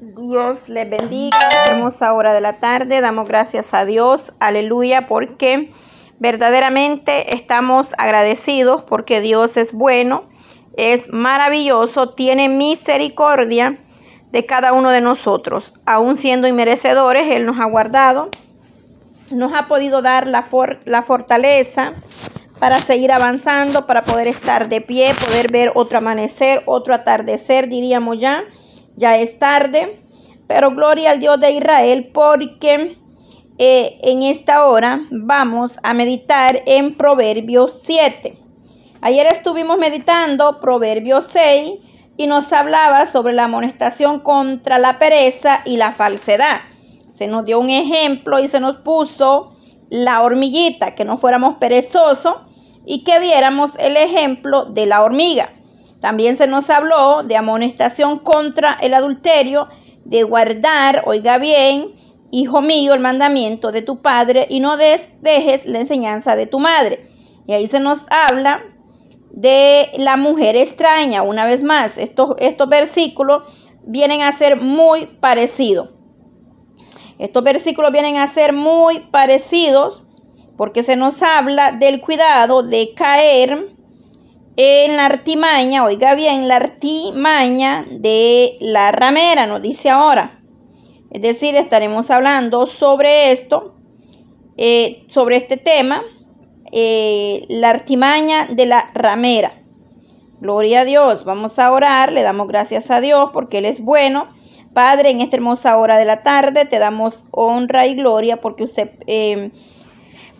Dios les bendiga. Hermosa hora de la tarde. Damos gracias a Dios. Aleluya. Porque verdaderamente estamos agradecidos porque Dios es bueno, es maravilloso, tiene misericordia de cada uno de nosotros. Aún siendo inmerecedores, Él nos ha guardado, nos ha podido dar la, la fortaleza para seguir avanzando, para poder estar de pie, poder ver otro amanecer, otro atardecer, diríamos ya. Ya es tarde, pero gloria al Dios de Israel porque eh, en esta hora vamos a meditar en Proverbios 7. Ayer estuvimos meditando Proverbios 6 y nos hablaba sobre la amonestación contra la pereza y la falsedad. Se nos dio un ejemplo y se nos puso la hormiguita, que no fuéramos perezosos y que viéramos el ejemplo de la hormiga. También se nos habló de amonestación contra el adulterio, de guardar, oiga bien, hijo mío, el mandamiento de tu padre y no dejes la enseñanza de tu madre. Y ahí se nos habla de la mujer extraña. Una vez más, estos, estos versículos vienen a ser muy parecidos. Estos versículos vienen a ser muy parecidos porque se nos habla del cuidado de caer en la artimaña, oiga bien, la artimaña de la ramera, nos dice ahora. Es decir, estaremos hablando sobre esto, eh, sobre este tema, eh, la artimaña de la ramera. Gloria a Dios, vamos a orar, le damos gracias a Dios porque Él es bueno. Padre, en esta hermosa hora de la tarde te damos honra y gloria porque usted... Eh,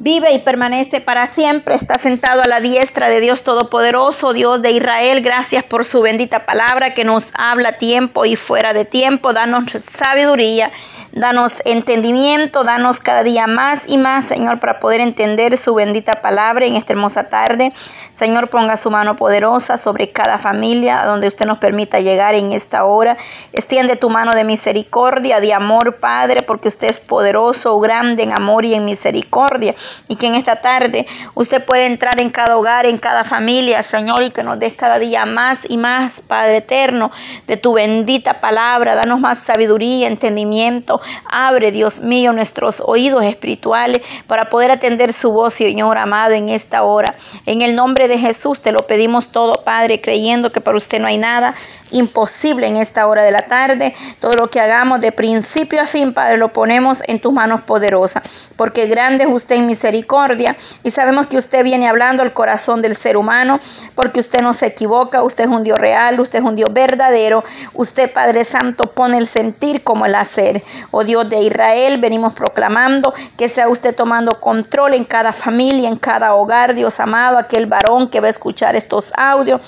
vive y permanece para siempre, está sentado a la diestra de Dios Todopoderoso, Dios de Israel. Gracias por su bendita palabra que nos habla tiempo y fuera de tiempo. Danos sabiduría, danos entendimiento, danos cada día más y más, Señor, para poder entender su bendita palabra en esta hermosa tarde. Señor, ponga su mano poderosa sobre cada familia donde usted nos permita llegar en esta hora. Extiende tu mano de misericordia, de amor, Padre, porque usted es poderoso, grande en amor y en misericordia y que en esta tarde usted puede entrar en cada hogar, en cada familia, Señor, y que nos des cada día más y más, Padre eterno, de tu bendita palabra. Danos más sabiduría, entendimiento. Abre, Dios mío, nuestros oídos espirituales para poder atender su voz, Señor amado, en esta hora. En el nombre de Jesús te lo pedimos todo, Padre, creyendo que para usted no hay nada imposible en esta hora de la tarde. Todo lo que hagamos de principio a fin, Padre, lo ponemos en tus manos poderosas, porque grande es usted en misericordia y sabemos que usted viene hablando al corazón del ser humano, porque usted no se equivoca, usted es un Dios real, usted es un Dios verdadero, usted Padre Santo pone el sentir como el hacer. Oh Dios de Israel, venimos proclamando que sea usted tomando control en cada familia, en cada hogar, Dios amado, aquel varón que va a escuchar estos audios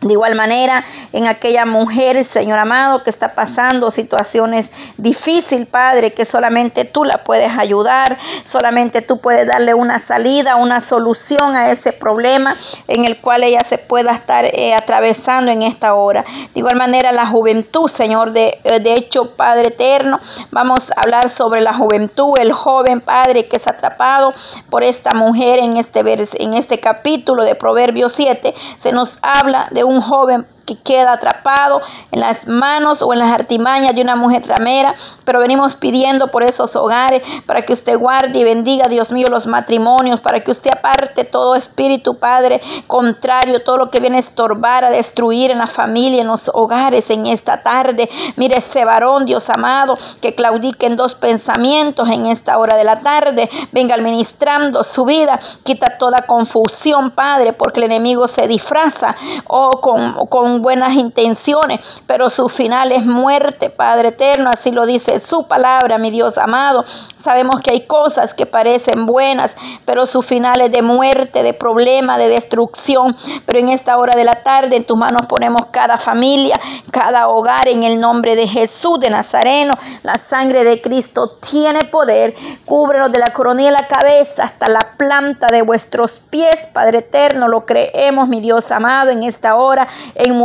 de igual manera, en aquella mujer, Señor amado, que está pasando situaciones difíciles, Padre, que solamente tú la puedes ayudar, solamente tú puedes darle una salida, una solución a ese problema en el cual ella se pueda estar eh, atravesando en esta hora. De igual manera, la juventud, Señor, de, eh, de hecho, Padre eterno, vamos a hablar sobre la juventud, el joven Padre que es atrapado por esta mujer en este, en este capítulo de Proverbios 7, se nos habla de un joven que queda atrapado en las manos o en las artimañas de una mujer ramera, pero venimos pidiendo por esos hogares para que usted guarde y bendiga, Dios mío, los matrimonios, para que usted aparte todo espíritu, Padre, contrario, todo lo que viene a estorbar, a destruir en la familia, en los hogares en esta tarde. Mire ese varón, Dios amado, que claudique en dos pensamientos en esta hora de la tarde, venga administrando su vida, quita toda confusión, Padre, porque el enemigo se disfraza o con, con buenas intenciones, pero su final es muerte, Padre eterno, así lo dice su palabra, mi Dios amado. Sabemos que hay cosas que parecen buenas, pero su final es de muerte, de problema, de destrucción. Pero en esta hora de la tarde en tus manos ponemos cada familia, cada hogar en el nombre de Jesús de Nazareno. La sangre de Cristo tiene poder. Cúbrenos de la coronilla de la cabeza hasta la planta de vuestros pies, Padre eterno. Lo creemos, mi Dios amado, en esta hora.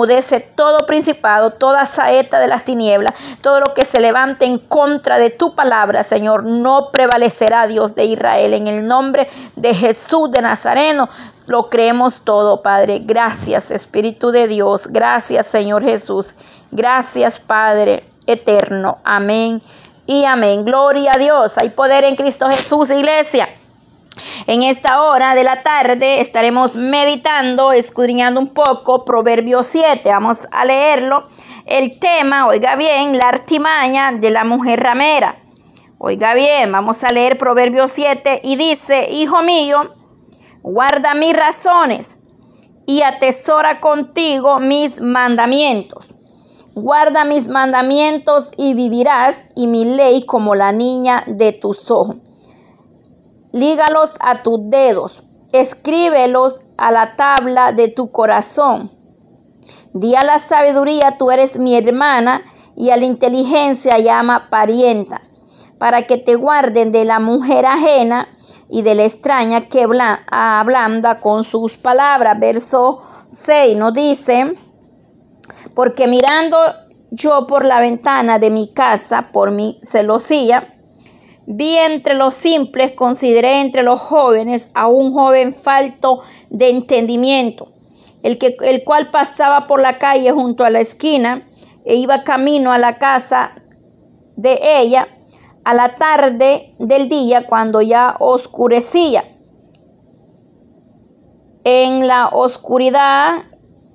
Enmudece todo principado, toda saeta de las tinieblas, todo lo que se levante en contra de tu palabra, Señor no prevalecerá Dios de Israel. En el nombre de Jesús de Nazareno lo creemos todo, Padre. Gracias, Espíritu de Dios. Gracias, Señor Jesús. Gracias, Padre. eterno. Amén y amén. Gloria a Dios. Hay poder en Cristo Jesús, iglesia. En esta hora de la tarde estaremos meditando, escudriñando un poco Proverbio 7. Vamos a leerlo. El tema, oiga bien, la artimaña de la mujer ramera. Oiga bien, vamos a leer Proverbio 7 y dice, Hijo mío, guarda mis razones y atesora contigo mis mandamientos. Guarda mis mandamientos y vivirás, y mi ley como la niña de tus ojos lígalos a tus dedos, escríbelos a la tabla de tu corazón. Di a la sabiduría, tú eres mi hermana, y a la inteligencia llama parienta, para que te guarden de la mujer ajena y de la extraña que ablanda con sus palabras. Verso 6 nos dice, porque mirando yo por la ventana de mi casa, por mi celosía, Vi entre los simples, consideré entre los jóvenes a un joven falto de entendimiento, el, que, el cual pasaba por la calle junto a la esquina e iba camino a la casa de ella a la tarde del día cuando ya oscurecía. En la oscuridad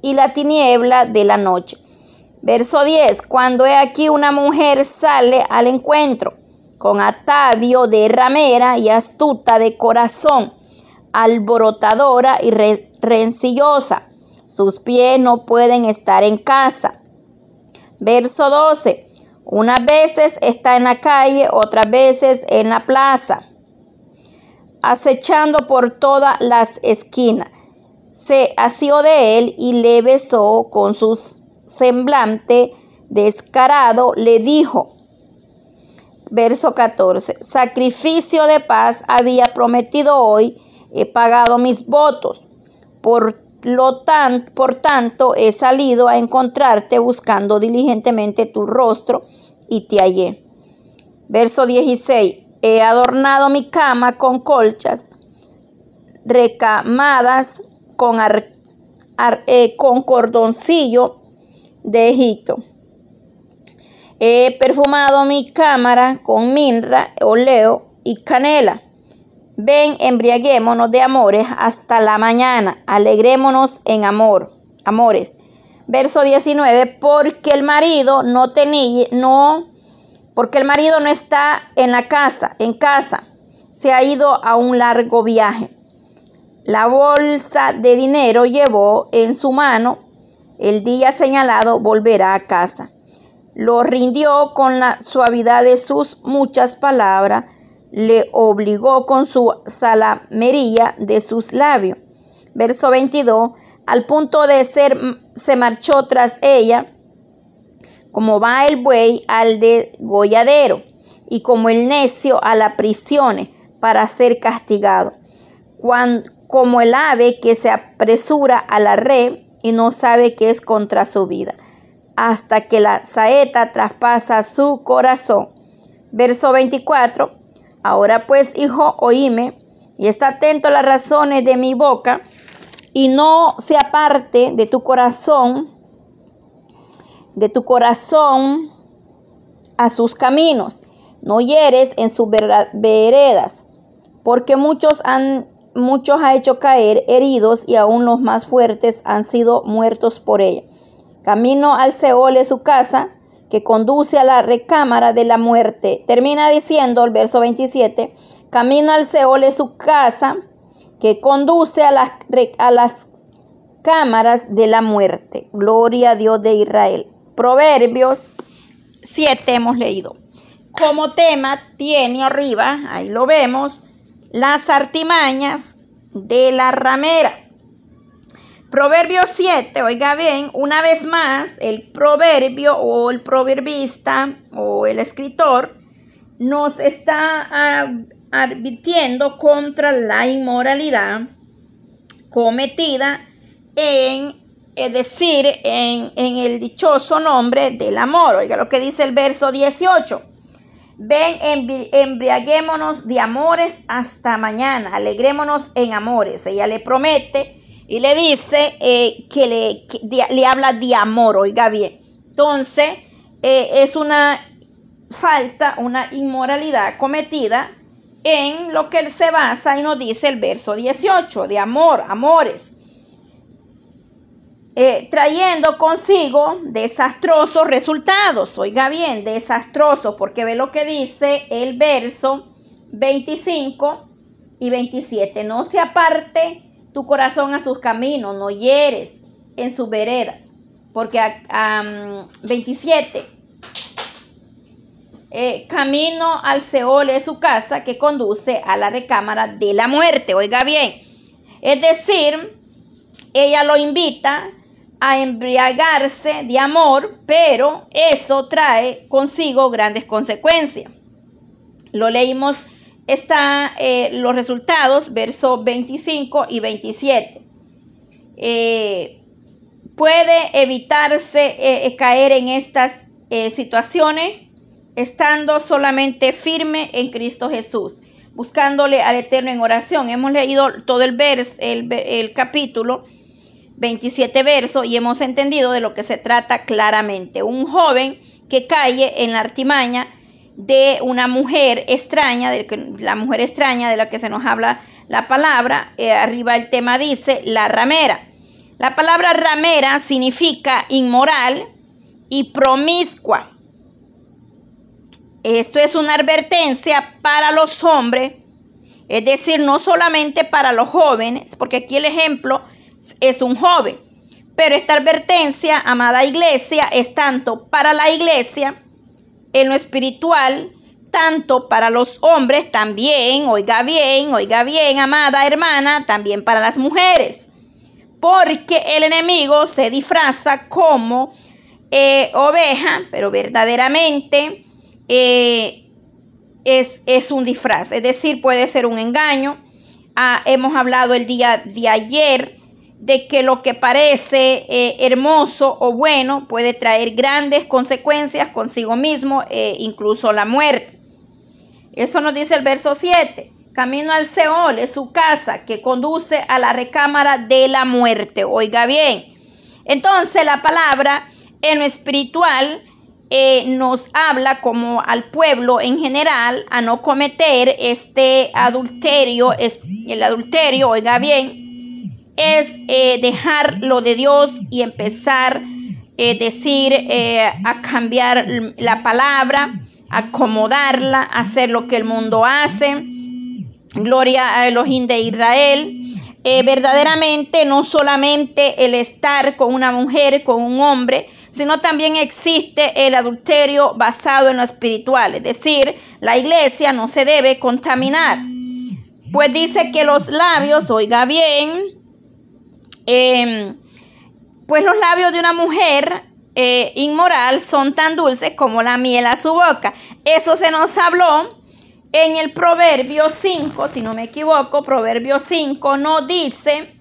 y la tiniebla de la noche. Verso 10. Cuando he aquí una mujer sale al encuentro con atavio de ramera y astuta de corazón, alborotadora y rencillosa. Sus pies no pueden estar en casa. Verso 12. Unas veces está en la calle, otras veces en la plaza, acechando por todas las esquinas. Se asió de él y le besó con su semblante descarado, le dijo, Verso 14. Sacrificio de paz había prometido hoy, he pagado mis votos. Por lo tan, por tanto, he salido a encontrarte buscando diligentemente tu rostro y te hallé. Verso 16. He adornado mi cama con colchas recamadas con, eh, con cordoncillo de Egipto. He perfumado mi cámara con minra, oleo y canela. Ven, embriaguémonos de amores hasta la mañana. Alegrémonos en amor, amores. Verso 19, porque el marido no tenía, no, porque el marido no está en la casa, en casa. Se ha ido a un largo viaje. La bolsa de dinero llevó en su mano. El día señalado volverá a casa lo rindió con la suavidad de sus muchas palabras, le obligó con su salamería de sus labios. Verso 22, al punto de ser, se marchó tras ella, como va el buey al degolladero, y como el necio a la prisión para ser castigado, como el ave que se apresura a la red y no sabe que es contra su vida hasta que la saeta traspasa su corazón. Verso 24. Ahora pues, hijo, oíme y está atento a las razones de mi boca y no se aparte de tu corazón, de tu corazón a sus caminos. No hieres en sus veredas, porque muchos han muchos ha hecho caer heridos y aún los más fuertes han sido muertos por ella. Camino al Seol es su casa, que conduce a la recámara de la muerte. Termina diciendo el verso 27, camino al Seol es su casa, que conduce a las, a las cámaras de la muerte. Gloria a Dios de Israel. Proverbios 7 hemos leído. Como tema tiene arriba, ahí lo vemos, las artimañas de la ramera. Proverbio 7, oiga bien, una vez más, el proverbio o el proverbista o el escritor nos está advirtiendo contra la inmoralidad cometida en, es decir, en, en el dichoso nombre del amor. Oiga lo que dice el verso 18. Ven, embriaguémonos de amores hasta mañana, alegrémonos en amores. Ella le promete y le dice eh, que, le, le habla de amor, oiga bien. Entonces, eh, es una falta, una inmoralidad cometida en lo que se basa y nos dice el verso 18, de amor, amores. Eh, trayendo consigo desastrosos resultados. Oiga bien, desastrosos, porque ve lo que dice el verso 25 y 27. No se aparte tu corazón a sus caminos, no hieres en sus veredas. Porque a, 27, eh, camino al Seol es su casa que conduce a la recámara de la muerte. Oiga bien, es decir, ella lo invita a embriagarse de amor, pero eso trae consigo grandes consecuencias. Lo leímos está eh, los resultados, versos 25 y 27. Eh, puede evitarse eh, caer en estas situaciones estando solamente firme en Cristo Jesús, buscándole al Eterno en oración. Hemos leído todo el, el capítulo, 27 versos, y hemos entendido de lo que se trata claramente. Un joven que cae en la artimaña de una mujer extraña, de la mujer extraña de la que se nos habla la palabra. Eh, arriba el tema dice la ramera. La palabra ramera significa inmoral y promiscua. Esto es una advertencia para los hombres, es decir, no solamente para los jóvenes, porque aquí el ejemplo es un joven. Pero esta advertencia, amada iglesia, es tanto para la iglesia en lo espiritual, tanto para los hombres también, oiga bien, oiga bien, amada hermana, también para las mujeres. Porque el enemigo se disfraza como eh, oveja, pero verdaderamente eh, es, es, un disfraz. Es decir, puede ser un engaño. Ah, hemos hablado el día de ayer de que lo que parece eh, hermoso o bueno puede traer grandes consecuencias consigo mismo, e incluso la muerte. Eso nos dice el verso 7. Camino al Seol es su casa que conduce a la recámara de la muerte. Oiga bien. Entonces la palabra en lo espiritual eh, nos habla como al pueblo en general a no cometer este adulterio, el adulterio, oiga bien, es eh, dejar lo de Dios y empezar eh, decir eh, a cambiar la palabra, acomodarla, hacer lo que el mundo hace. Gloria a Elohim de Israel. Eh, verdaderamente no solamente el estar con una mujer, con un hombre, sino también existe el adulterio basado en lo espiritual. Es decir, la iglesia no se debe contaminar. Pues dice que los labios, oiga bien, Em, pues los labios de una mujer eh, inmoral son tan dulces como la miel a su boca. Eso se nos habló en el Proverbio 5, si no me equivoco, Proverbio 5 no dice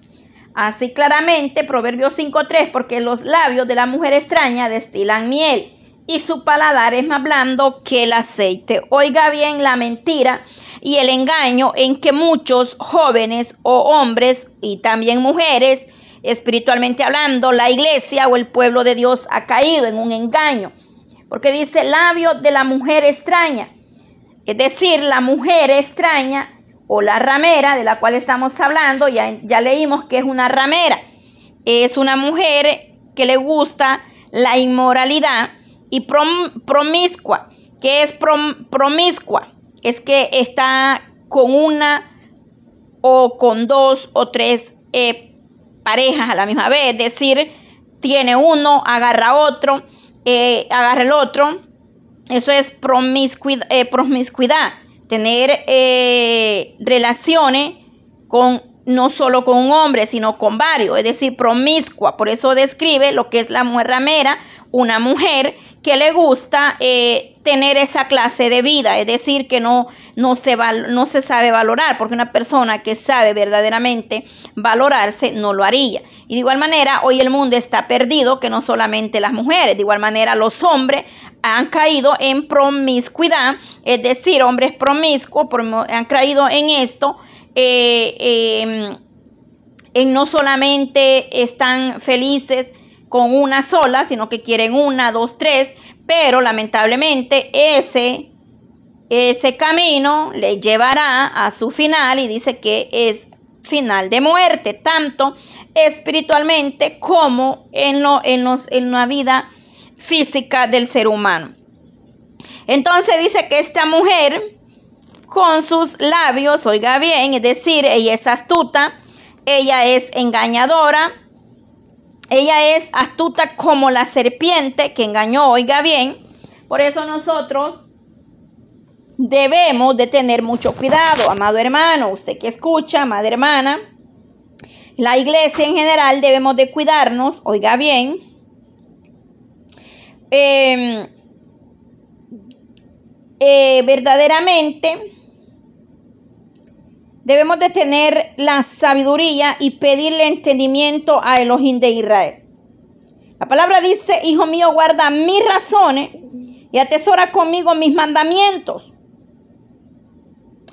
así claramente, Proverbio 5.3, porque los labios de la mujer extraña destilan miel y su paladar es más blando que el aceite. Oiga bien la mentira y el engaño en que muchos jóvenes o hombres y también mujeres espiritualmente hablando, la iglesia o el pueblo de Dios ha caído en un engaño. Porque dice labio de la mujer extraña. Es decir, la mujer extraña o la ramera de la cual estamos hablando, ya, ya leímos que es una ramera. Es una mujer que le gusta la inmoralidad y promiscua. que es promiscua? Es que está con una o con dos o tres eh, parejas a la misma vez, es decir, tiene uno, agarra otro, eh, agarra el otro. Eso es promiscuidad, eh, promiscuidad tener eh, relaciones con no solo con un hombre, sino con varios, es decir, promiscua. Por eso describe lo que es la mujer ramera, una mujer que le gusta eh, tener esa clase de vida, es decir, que no, no, se no se sabe valorar, porque una persona que sabe verdaderamente valorarse no lo haría. Y de igual manera, hoy el mundo está perdido, que no solamente las mujeres, de igual manera los hombres han caído en promiscuidad, es decir, hombres promiscuos han caído en esto. Eh, em, no solamente están felices con una sola, sino que quieren una, dos, tres, pero lamentablemente ese, ese camino le llevará a su final y dice que es final de muerte, tanto espiritualmente como en, lo, en, los, en la vida física del ser humano. Entonces dice que esta mujer con sus labios, oiga bien, es decir, ella es astuta, ella es engañadora, ella es astuta como la serpiente que engañó, oiga bien. Por eso nosotros debemos de tener mucho cuidado, amado hermano, usted que escucha, amada hermana. La iglesia en general debemos de cuidarnos, oiga bien. Em, eh, verdaderamente debemos de tener la sabiduría y pedirle entendimiento a Elohim de Israel. La palabra dice, hijo mío, guarda mis razones y atesora conmigo mis mandamientos.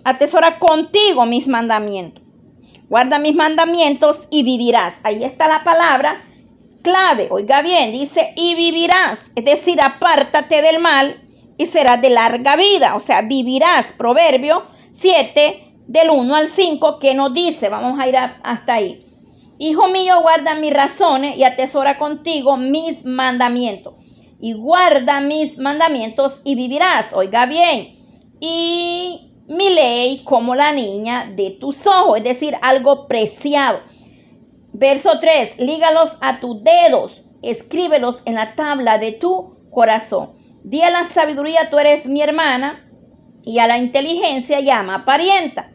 Atesora contigo mis mandamientos. Guarda mis mandamientos y vivirás. Ahí está la palabra clave. Oiga bien, dice, y vivirás. Es decir, apártate del mal y serás de larga vida. O sea, vivirás. Proverbio 7, del 1 al 5 que nos dice, vamos a ir hasta ahí. Hijo mío, guarda mis razones y atesora contigo mis mandamientos. Y guarda mis mandamientos y vivirás. Oiga bien. Y mi ley como la niña de tus ojos, es decir, algo preciado. Verso 3, lígalos a tus dedos, escríbelos en la tabla de tu corazón. Di a la sabiduría, tú eres mi hermana, y a la inteligencia llama parienta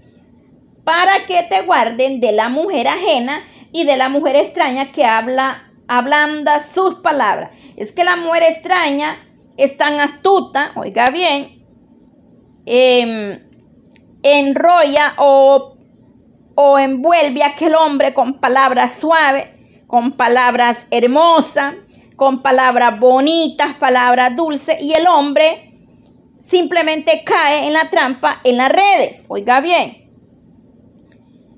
para que te guarden de la mujer ajena y de la mujer extraña que habla, ablanda sus palabras. Es que la mujer extraña es tan astuta, oiga bien, em, enrolla o, o envuelve a aquel hombre con palabras suaves, con palabras hermosas, con palabras bonitas, palabras dulces, y el hombre simplemente cae en la trampa, en las redes. Oiga bien,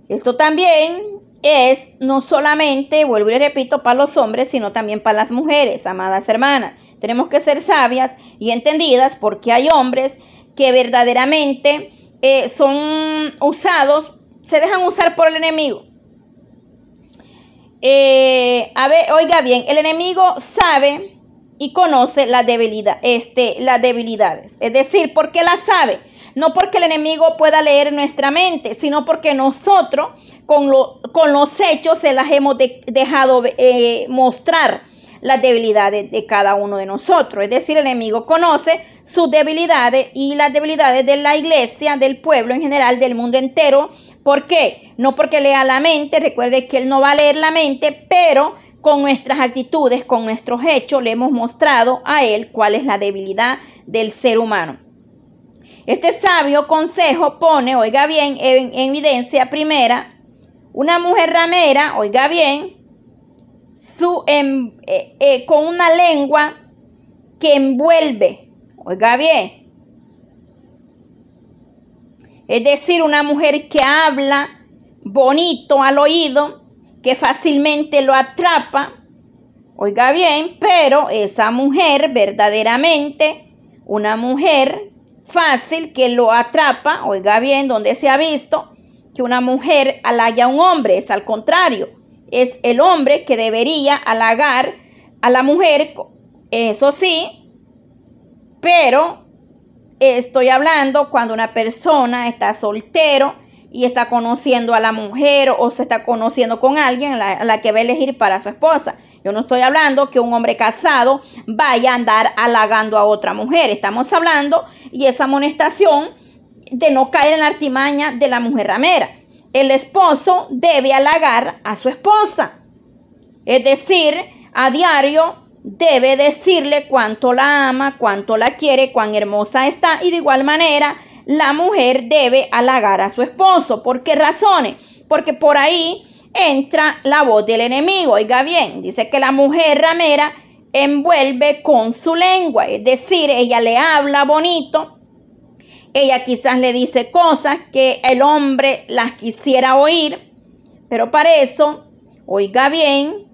esto también es no solamente, vuelvo y repito, para los hombres, sino también para las mujeres, amadas hermanas. Tenemos que ser sabias y entendidas porque hay hombres que verdaderamente eh, son usados, se dejan usar por el enemigo. Eh, a ver, oiga bien, el enemigo sabe y conoce la debilidad, este, las debilidades. Es decir, ¿por qué las sabe? No porque el enemigo pueda leer nuestra mente, sino porque nosotros con, con los hechos se las hemos dejado eh, mostrar las debilidades de cada uno de nosotros. Es decir, el enemigo conoce sus debilidades y las debilidades de la iglesia, del pueblo en general, del mundo entero. ¿Por qué? No porque lea la mente, recuerde que él no va a leer la mente, pero con nuestras actitudes, con nuestros hechos, le hemos mostrado a él cuál es la debilidad del ser humano. Este sabio consejo pone, oiga bien, en, evidencia primera, una mujer ramera, oiga bien, su, em, eh, eh, con una lengua que envuelve, oiga bien. Es decir, una mujer que habla bonito al oído, que fácilmente lo atrapa, oiga bien, pero esa mujer verdaderamente, una mujer fácil que lo atrapa, oiga bien, donde se ha visto que una mujer halaga a un hombre, es al contrario, es el hombre que debería halagar a la mujer, eso sí, pero estoy hablando cuando una persona está soltero y está conociendo a la mujer o se está conociendo con alguien a la, que va a elegir para su esposa. Yo no estoy hablando que un hombre casado vaya a andar halagando a otra mujer. Estamos hablando y esa amonestación de no caer en la artimaña de la mujer ramera. El esposo debe halagar a su esposa. Es decir, a diario debe decirle cuánto la ama, cuánto la quiere, cuán hermosa está y de igual manera la mujer debe halagar a su esposo. ¿Por qué razones? Porque por ahí entra la voz del enemigo. Oiga bien, dice que la mujer ramera envuelve con su lengua, es decir, ella le habla bonito, ella quizás le dice cosas que el hombre las quisiera oír, pero para eso, oiga bien,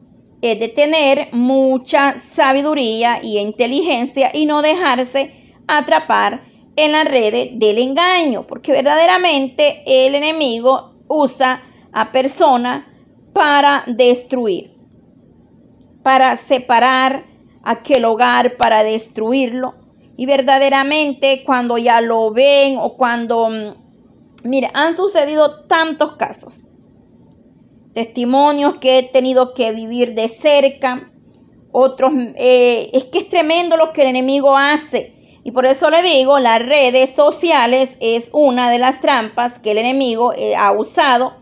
es de tener mucha sabiduría y inteligencia y no dejarse atrapar en las redes del engaño, porque verdaderamente el enemigo usa a personas para destruir, para separar aquel hogar, para destruirlo. Y verdaderamente cuando ya lo ven o cuando, mm, mire, han sucedido tantos casos testimonios que he tenido que vivir de cerca, otros, eh, es que es tremendo lo que el enemigo hace. Y por eso le digo, las redes sociales es una de las trampas que el enemigo eh, ha usado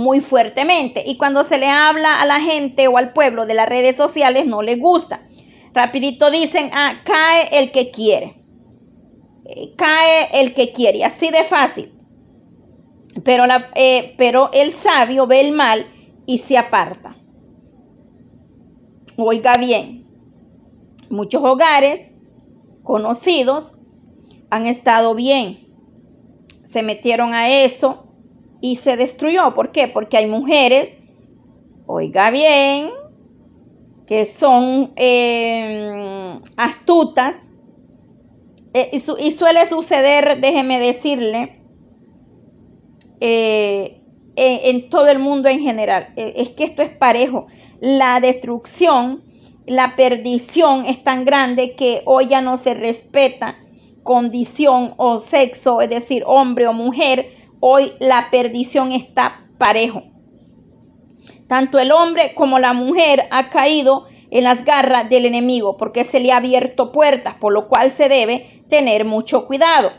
muy fuertemente. Y cuando se le habla a la gente o al pueblo de las redes sociales no le gusta. Rapidito dicen, ah, cae el que quiere. Eh, cae el que quiere. Así de fácil. Pero, la, pero el sabio ve el mal y se aparta. Oiga bien, muchos hogares conocidos han estado bien, se metieron a eso y se destruyó. ¿Por qué? Porque hay mujeres, oiga bien, que son eh, astutas eh, y, suele suceder, déjeme decirle, eh, en, todo el mundo en general. Es que esto es parejo. La destrucción, la perdición es tan grande que hoy ya no se respeta condición o sexo, es decir, hombre o mujer. Hoy la perdición está parejo. Tanto el hombre como la mujer ha caído en las garras del enemigo porque se le ha abierto puertas, por lo cual se debe tener mucho cuidado.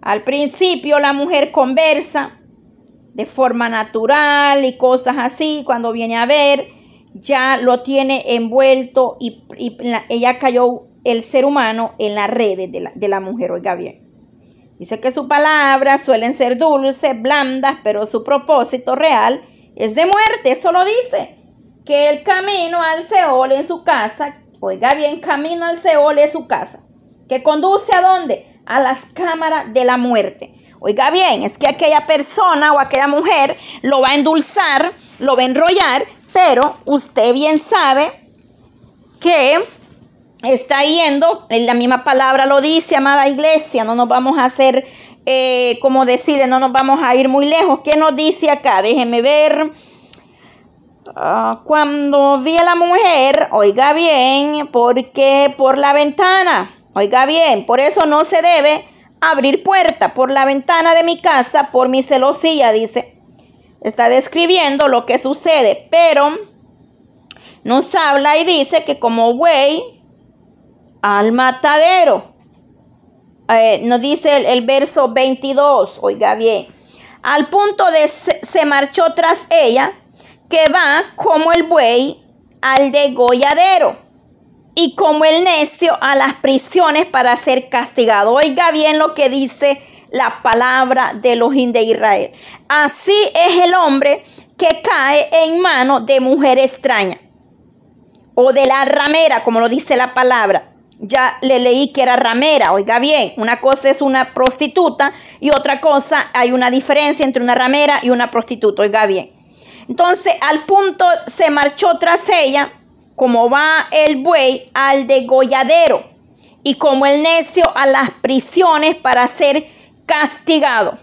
Al principio la mujer conversa de forma natural y cosas así. Cuando viene a ver, ya lo tiene envuelto y, ella cayó el ser humano en las redes de la, de la mujer. Oiga bien. Dice que sus palabras suelen ser dulces, blandas, pero su propósito real es de muerte. Eso lo dice. Que el camino al Seol en su casa, oiga bien, camino al Seol es su casa. Que conduce a dónde? a las cámaras de la muerte. Oiga bien, es que aquella persona o aquella mujer lo va a endulzar, lo va a enrollar, pero usted bien sabe que está yendo, en la misma palabra lo dice, amada iglesia, no nos vamos a hacer, eh, como decirle, no nos vamos a ir muy lejos. ¿Qué nos dice acá? Déjeme ver. Ah, cuando vi a la mujer, oiga bien, porque por la ventana Oiga bien, por eso no se debe abrir puerta por la ventana de mi casa por mi celosía, dice. Está describiendo lo que sucede, pero nos habla y dice que como güey al matadero. Eh, nos dice el, verso 22, oiga bien, al punto de se, marchó tras ella, que va como el buey al degolladero y como el necio a las prisiones para ser castigado. Oiga bien lo que dice la palabra de los de Israel. Así es el hombre que cae en manos de mujer extraña o de la ramera, como lo dice la palabra. Ya le leí que era ramera, oiga bien, una cosa es una prostituta y otra cosa, hay una diferencia entre una ramera y una prostituta, oiga bien. Entonces, al punto se marchó tras ella como va el buey al degolladero y como el necio a las prisiones para ser castigado.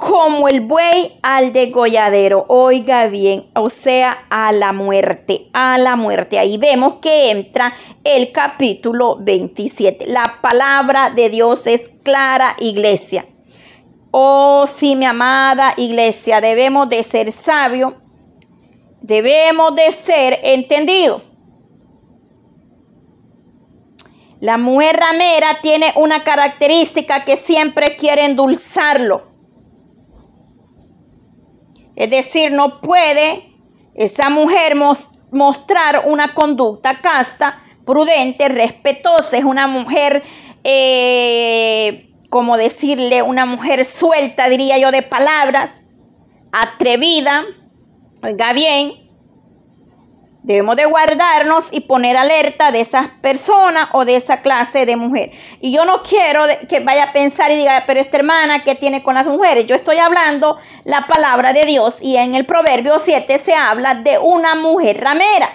Como el buey al degolladero, oiga bien, o sea, a la muerte, a la muerte. Ahí vemos que entra el capítulo 27. La palabra de Dios es clara, iglesia. Oh, sí, mi amada iglesia, debemos de ser sabios debemos de ser entendidos. La mujer ramera tiene una característica que siempre quiere endulzarlo. Es decir, no puede esa mujer mostrar una conducta casta, prudente, respetuosa. Es una mujer, eh, como decirle, una mujer suelta, diría yo, de palabras, atrevida, Oiga bien, Debemos de guardarnos y poner alerta de esas personas o de esa clase de mujer. Y yo no quiero que vaya a pensar y diga, pero esta hermana, ¿qué tiene con las mujeres? Yo estoy hablando la palabra de Dios y en el Proverbio 7 se habla de una mujer ramera.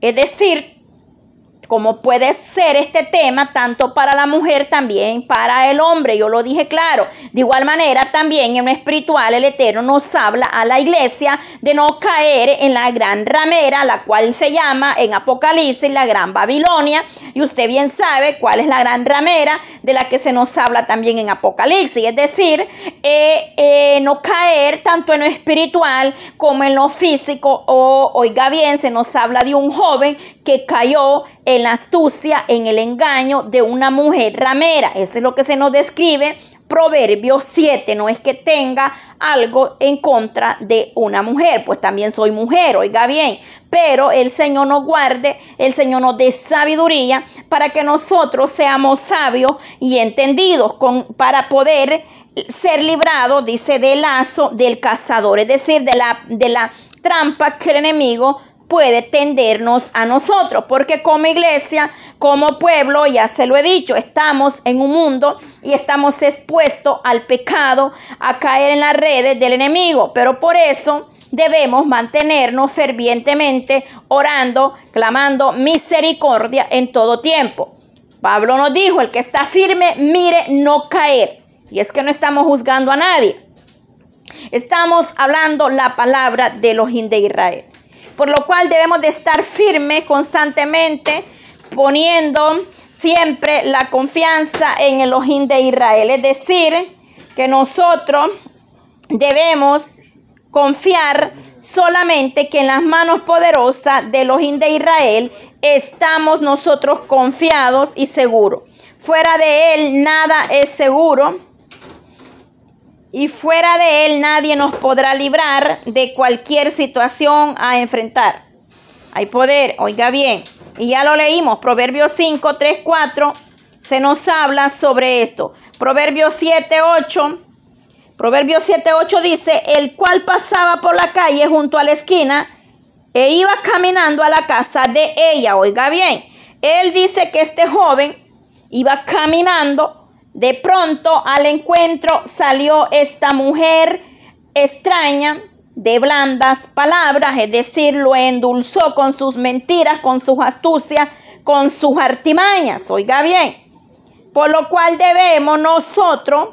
Es decir, como puede ser este tema tanto para la mujer también para el hombre. Yo lo dije claro. De igual manera también en lo espiritual el Eterno nos habla a la iglesia de no caer en la gran ramera, la cual se llama en Apocalipsis la gran Babilonia. Y usted bien sabe cuál es la gran ramera de la que se nos habla también en Apocalipsis. Es decir, eh, eh, no caer tanto en lo espiritual como en lo físico. O oiga bien, se nos habla de un joven que cayó en la astucia, en el engaño de una mujer ramera. Eso es lo que se nos describe Proverbios 7, no es que tenga algo en contra de una mujer, pues también soy mujer, oiga bien, pero el Señor nos guarde, el Señor nos dé sabiduría para que nosotros seamos sabios y entendidos con, para poder ser librados, dice, del lazo del cazador, es decir, de la, de la trampa que el enemigo puede tendernos a nosotros, porque como iglesia, como pueblo, ya se lo he dicho, estamos en un mundo y estamos expuestos al pecado, a caer en las redes del enemigo, pero por eso debemos mantenernos fervientemente orando, clamando misericordia en todo tiempo. Pablo nos dijo, el que está firme, mire no caer. Y es que no estamos juzgando a nadie. Estamos hablando la palabra de los de Israel por lo cual debemos de estar firmes constantemente, poniendo siempre la confianza en el Ojín de Israel. Es decir, que nosotros debemos confiar solamente que en las manos poderosas del Ojín de Israel estamos nosotros confiados y seguros. Fuera de él nada es seguro y fuera de él nadie nos podrá librar de cualquier situación a enfrentar. Hay poder, oiga bien, y ya lo leímos, Proverbios 5, 3, 4, se nos habla sobre esto. Proverbios 7, 8, Proverbios 7, 8 dice, el cual pasaba por la calle junto a la esquina e iba caminando a la casa de ella, oiga bien, él dice que este joven iba caminando de pronto al encuentro salió esta mujer extraña de blandas palabras, es decir, lo endulzó con sus mentiras, con sus astucias, con sus artimañas. Oiga bien, por lo cual debemos nosotros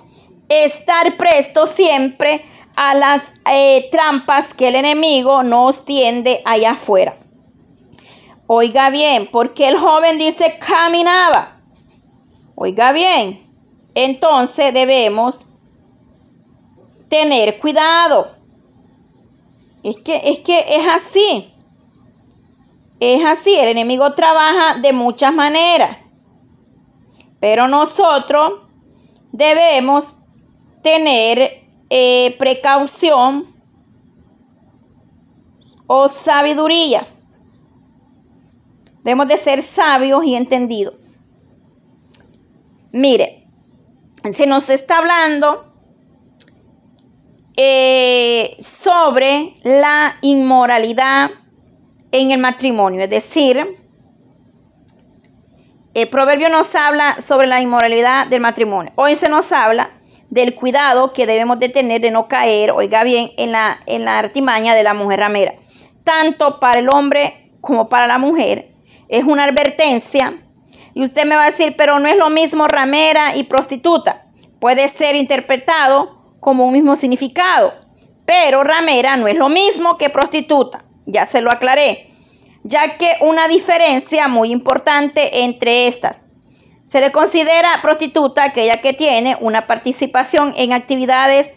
estar prestos siempre a las eh, trampas que el enemigo nos tiende allá afuera. Oiga bien, porque el joven dice caminaba. Oiga bien, entonces debemos tener cuidado. Es que, es que es así. Es así. El enemigo trabaja de muchas maneras. Pero nosotros debemos tener eh, precaución o sabiduría. Debemos de ser sabios y entendidos. Mire, se nos está hablando eh, sobre la inmoralidad en el matrimonio. Es decir, el proverbio nos habla sobre la inmoralidad del matrimonio. Hoy se nos habla del cuidado que debemos de tener de no caer, oiga bien, en la, en la artimaña de la mujer ramera. Tanto para el hombre como para la mujer. Es una advertencia y usted me va a decir, pero no es lo mismo ramera y prostituta. Puede ser interpretado como un mismo significado, pero ramera no es lo mismo que prostituta. Ya se lo aclaré, ya que una diferencia muy importante entre estas. Se le considera prostituta aquella que tiene una participación en actividades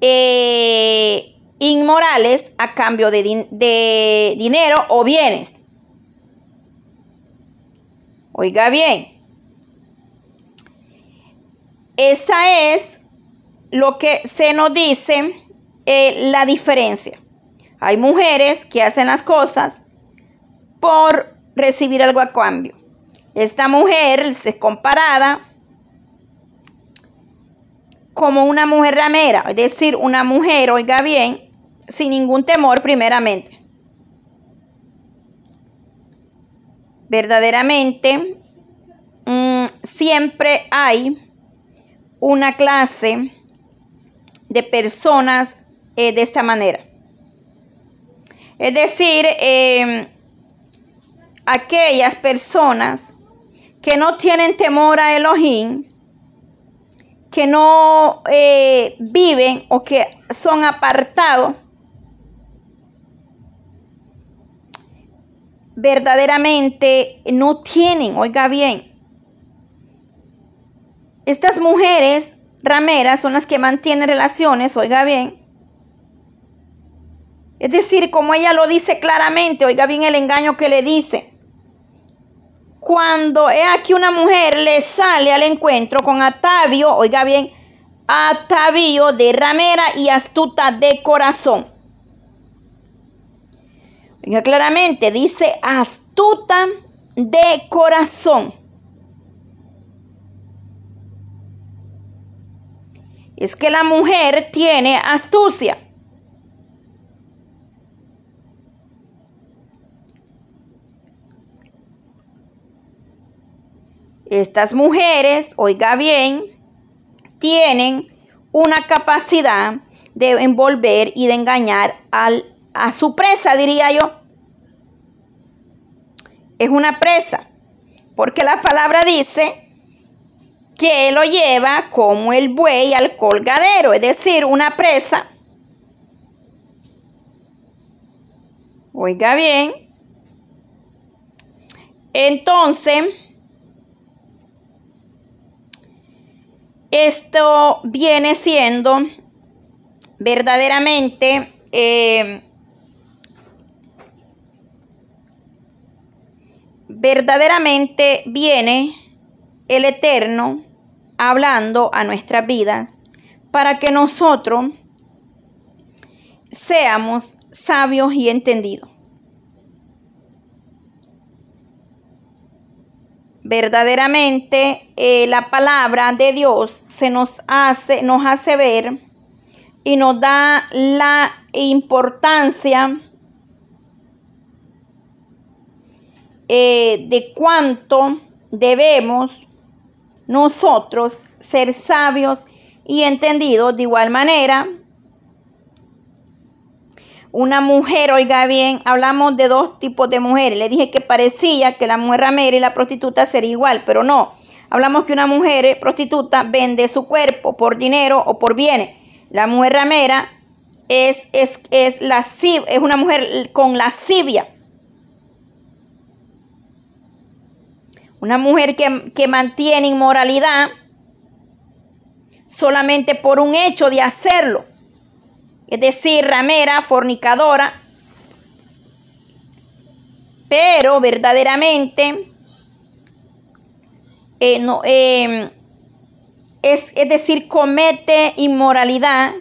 eh, inmorales a cambio de, de dinero o bienes. Oiga bien, esa es lo que se nos dice eh, la diferencia. Hay mujeres que hacen las cosas por recibir algo a cambio. Esta mujer es comparada como una mujer ramera, es decir, una mujer, oiga bien, sin ningún temor primeramente. Verdaderamente mm, siempre hay una clase de personas eh, de esta manera. Es decir, em, aquellas personas que no tienen temor a Elohim, que no eh, viven o que son apartados, verdaderamente no tienen, oiga bien, estas mujeres rameras son las que mantienen relaciones, oiga bien. Es decir, como ella lo dice claramente, oiga bien el engaño que le dice. Cuando es aquí una mujer le sale al encuentro con atavio, oiga bien, atavio de ramera y astuta de corazón. Oiga claramente, dice astuta de corazón. es que la mujer tiene astucia. Estas mujeres, oiga bien, tienen una capacidad de envolver y de engañar al, a su presa, diría yo. Es una presa, porque la palabra dice que lo lleva como el buey al colgadero, es decir, una presa. Oiga bien. Entonces, esto viene siendo verdaderamente eh, verdaderamente viene el Eterno hablando a nuestras vidas para que nosotros seamos sabios y entendidos. Verdaderamente eh, la palabra de Dios se nos hace, nos hace ver y nos da la importancia eh, de cuánto debemos nosotros ser sabios y entendidos de igual manera. Una mujer, oiga bien, hablamos de dos tipos de mujeres. Le dije que parecía que la mujer ramera y la prostituta sería igual, pero no. Hablamos que una mujer prostituta vende su cuerpo por dinero o por bienes. La mujer ramera es, es, es, es una mujer con lascivia. Una mujer que, mantiene inmoralidad solamente por un hecho de hacerlo. Es decir, ramera, fornicadora. Pero verdaderamente eh, no, em, es, es, decir, comete inmoralidad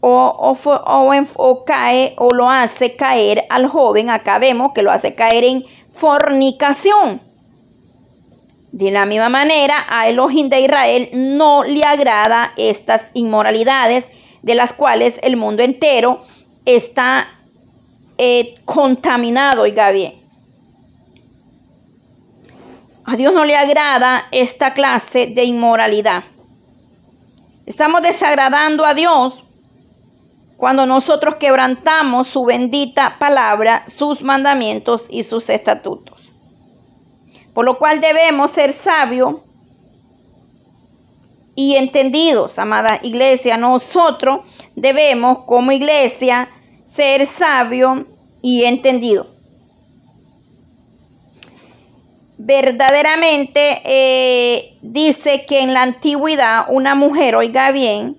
o, o, o, cae o lo hace caer al joven. Acá vemos que lo hace caer en fornicación. De la misma manera, a Elohim de Israel no le agrada estas inmoralidades de las cuales el mundo entero está eh, contaminado, oiga bien. A Dios no le agrada esta clase de inmoralidad. Estamos desagradando a Dios cuando nosotros quebrantamos su bendita palabra, sus mandamientos y sus estatutos. Por lo cual debemos ser sabios y entendidos, amada iglesia. Nosotros debemos como iglesia ser sabios y entendidos. Verdaderamente eh, dice que en la antigüedad una mujer, oiga bien,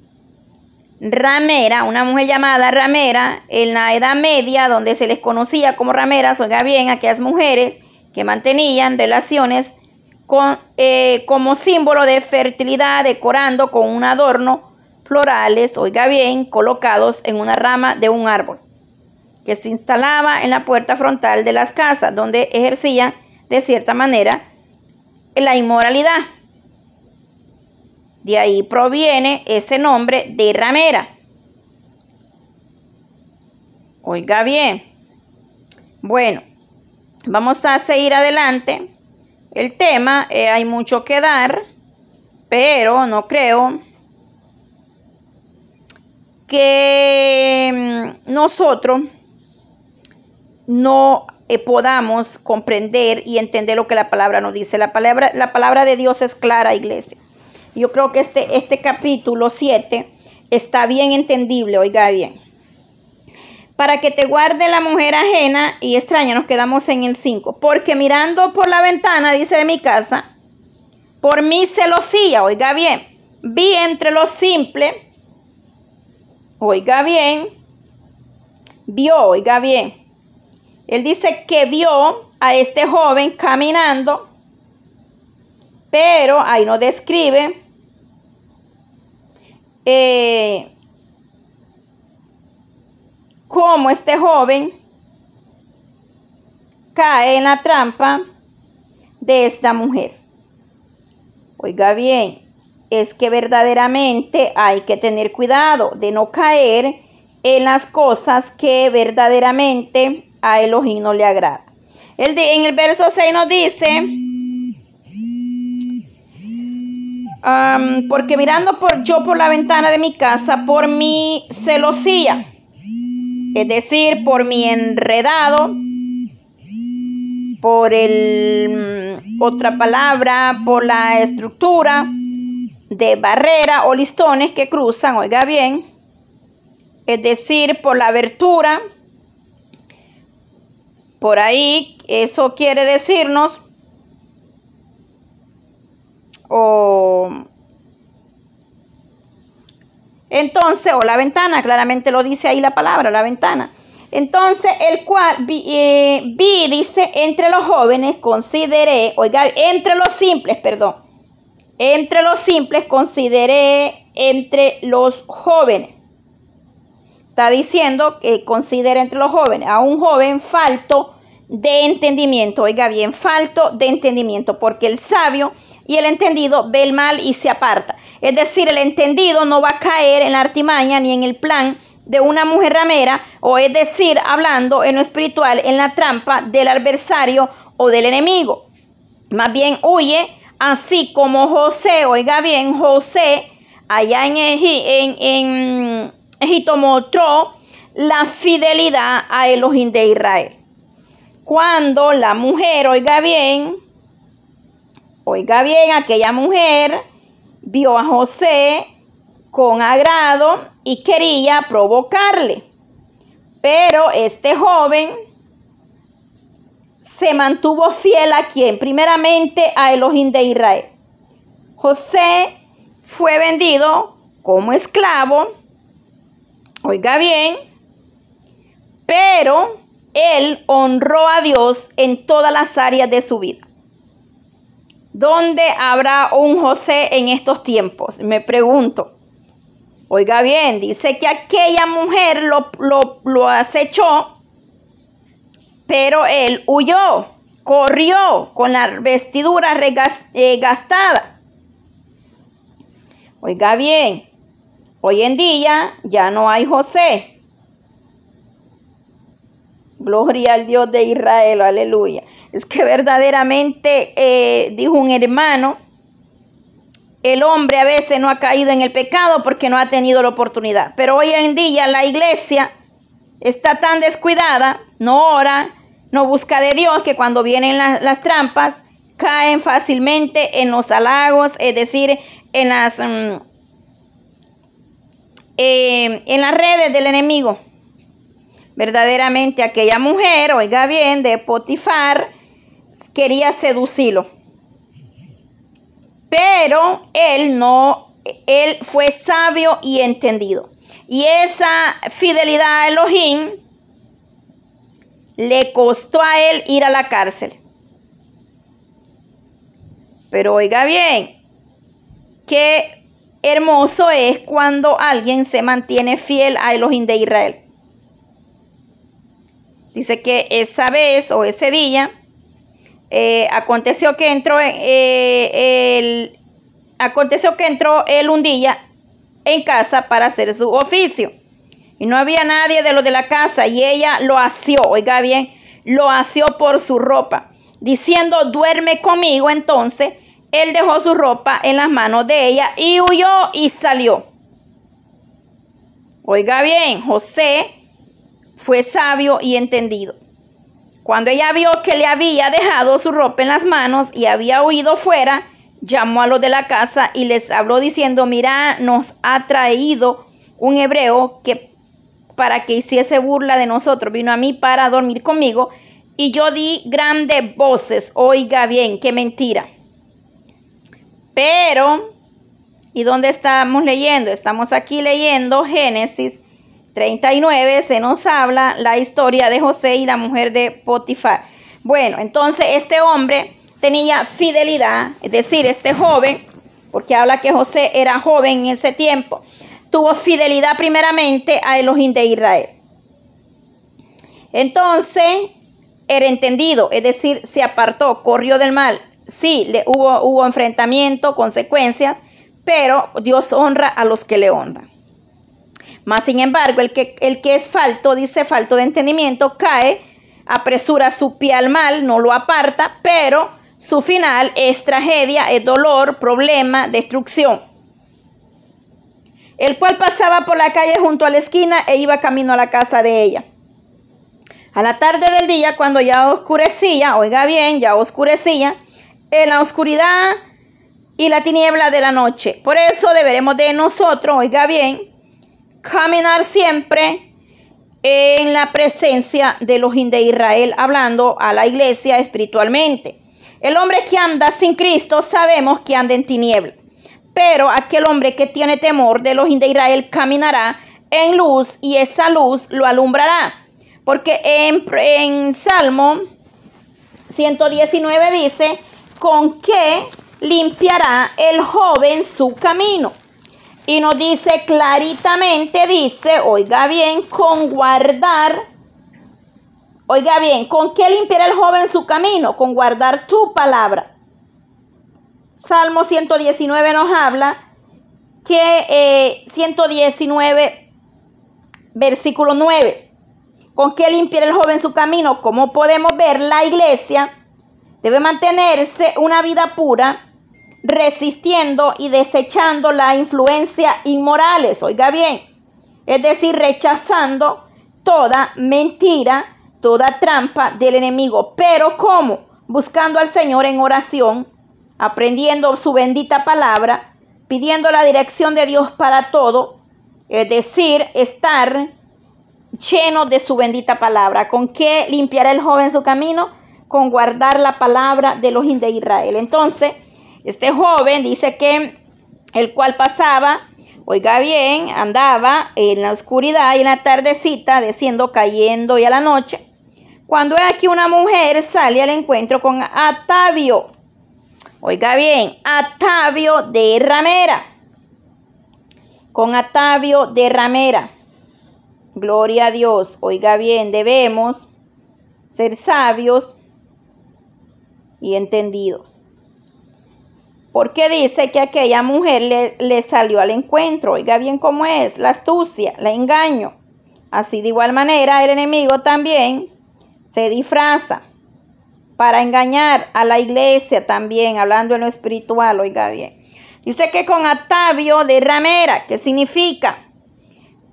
ramera, una mujer llamada ramera, en la Edad Media, donde se les conocía como rameras, oiga bien, aquellas mujeres que mantenían relaciones con, eh, como símbolo de fertilidad, decorando con un adorno florales, oiga bien, colocados en una rama de un árbol, que se instalaba en la puerta frontal de las casas, donde ejercían de cierta manera la inmoralidad. De ahí proviene ese nombre de ramera. Oiga bien. Bueno, Vamos a seguir adelante. El tema, eh, hay mucho que dar, pero no creo que mm, nosotros no eh, podamos comprender y entender lo que la palabra nos dice. La palabra, la palabra de Dios es clara, iglesia. Yo creo que este, este capítulo 7 está bien entendible, oiga bien. Para que te guarde la mujer ajena y extraña, nos quedamos en el 5. Porque mirando por la ventana, dice de mi casa, por mi celosía, oiga bien, vi entre los simples, oiga bien, vio, oiga bien. Él dice que vio a este joven caminando, pero ahí no describe eh, cómo este joven cae en la trampa de esta mujer. Oiga bien, es que verdaderamente hay que tener cuidado de no caer en las cosas que verdaderamente a Elohim no le agrada. El en el verso 6 nos dice, porque mirando por, yo por la ventana de mi casa, por mi celosía, es decir, por mi enredado, por el, mm, otra palabra, por la estructura de barrera o listones que cruzan, oiga bien, es decir, por la abertura, por ahí, eso quiere decirnos o entonces, o la ventana, claramente lo dice ahí la palabra, la ventana. Entonces, el cual vi, eh, vi, dice, entre los jóvenes consideré, oiga, entre los simples, perdón, entre los simples consideré entre los jóvenes. Está diciendo que considera entre los jóvenes a un joven falto de entendimiento, oiga bien, falto de entendimiento, porque el sabio y el entendido ve el mal y se aparta. Es decir, el entendido no va a caer en la artimaña ni en el plan de una mujer ramera, o es decir, hablando en lo espiritual, en la trampa del adversario o del enemigo. Más bien huye, así como José, oiga bien, José, allá en, en, Egipto mostró la fidelidad a Elohim de Israel. Cuando la mujer, oiga bien, Oiga bien, aquella mujer vio a José con agrado y quería provocarle. Pero este joven se mantuvo fiel a quien, primeramente a Elohim de Israel. José fue vendido como esclavo, oiga bien, pero él honró a Dios en todas las áreas de su vida. ¿Dónde habrá un José en estos tiempos? Me pregunto. Oiga bien, dice que aquella mujer lo, lo, acechó, pero él huyó, corrió con la vestidura eh, gastada. Oiga bien, hoy en día ya no hay José. Gloria al Dios de Israel, aleluya. Es que verdaderamente, eh, dijo un hermano, el hombre a veces no ha caído en el pecado porque no ha tenido la oportunidad. Pero hoy en día la iglesia está tan descuidada, no ora, no busca de Dios, que cuando vienen las trampas caen fácilmente en los halagos, es decir, en las, mm, eh, en las redes del enemigo. Verdaderamente aquella mujer, oiga bien, de Potifar, quería seducirlo. Pero él no, él fue sabio y entendido. Y esa fidelidad a Elohim le costó a él ir a la cárcel. Pero oiga bien, qué hermoso es cuando alguien se mantiene fiel a Elohim de Israel. Dice que esa vez o ese día eh, aconteció que entró eh, el, aconteció que entró él un día en casa para hacer su oficio. Y no había nadie de los de la casa y ella lo asió, oiga bien, lo asió por su ropa, diciendo, duerme conmigo. Entonces él dejó su ropa en las manos de ella y huyó y salió. Oiga bien, José fue sabio y entendido. Cuando ella vio que le había dejado su ropa en las manos y había huido fuera, llamó a los de la casa y les habló diciendo, mira, nos ha traído un hebreo que para que hiciese burla de nosotros, vino a mí para dormir conmigo y yo di grandes voces, oiga bien, qué mentira. Pero, ¿y dónde estamos leyendo? Estamos aquí leyendo Génesis 39 se nos habla la historia de José y la mujer de Potifar. Bueno, entonces este hombre tenía fidelidad, es decir, este joven, porque habla que José era joven en ese tiempo, tuvo fidelidad primeramente a Elohim de Israel. Entonces, era entendido, es decir, se apartó, corrió del mal. Sí, le, hubo, hubo enfrentamiento, consecuencias, pero Dios honra a los que le honran. Más sin embargo, el que, el que es falto, dice falto de entendimiento, cae, apresura su pie al mal, no lo aparta, pero su final es tragedia, es dolor, problema, destrucción. El cual pasaba por la calle junto a la esquina e iba camino a la casa de ella. A la tarde del día, cuando ya oscurecía, oiga bien, ya oscurecía, en la oscuridad y la tiniebla de la noche. Por eso deberemos de nosotros, oiga bien, caminar siempre en la presencia de los de Israel, hablando a la iglesia espiritualmente. El hombre que anda sin Cristo sabemos que anda en tiniebla, pero aquel hombre que tiene temor de los de Israel caminará en luz y esa luz lo alumbrará. Porque en, en Salmo 119 dice, ¿con qué limpiará el joven su camino? Y nos dice claritamente, dice, oiga bien, con guardar, oiga bien, ¿con qué limpiará el joven su camino? Con guardar tu palabra. Salmo 119 nos habla que 119, eh, versículo 9. ¿Con qué limpiará el joven su camino? Como podemos ver, la iglesia debe mantenerse una vida pura resistiendo y desechando la influencia inmorales, oiga bien, es decir, rechazando toda mentira, toda trampa del enemigo. Pero ¿cómo? Buscando al Señor en oración, aprendiendo su bendita palabra, pidiendo la dirección de Dios para todo, es decir, estar lleno de su bendita palabra. ¿Con qué limpiará el joven su camino? Con guardar la palabra de los de Israel. Entonces, este joven dice que el cual pasaba, oiga bien, andaba en la oscuridad y en la tardecita, desciendo, cayendo y a la noche. Cuando aquí una mujer sale al encuentro con Atavio. Oiga bien, Atavio de Ramera. Con Atavio de Ramera. Gloria a Dios. Oiga bien, debemos ser sabios y entendidos porque dice que aquella mujer le, le, salió al encuentro. Oiga bien cómo es, la astucia, la engaño. Así de igual manera el enemigo también se disfraza para engañar a la iglesia también, hablando en lo espiritual, oiga bien. Dice que con atavio de ramera, ¿qué significa?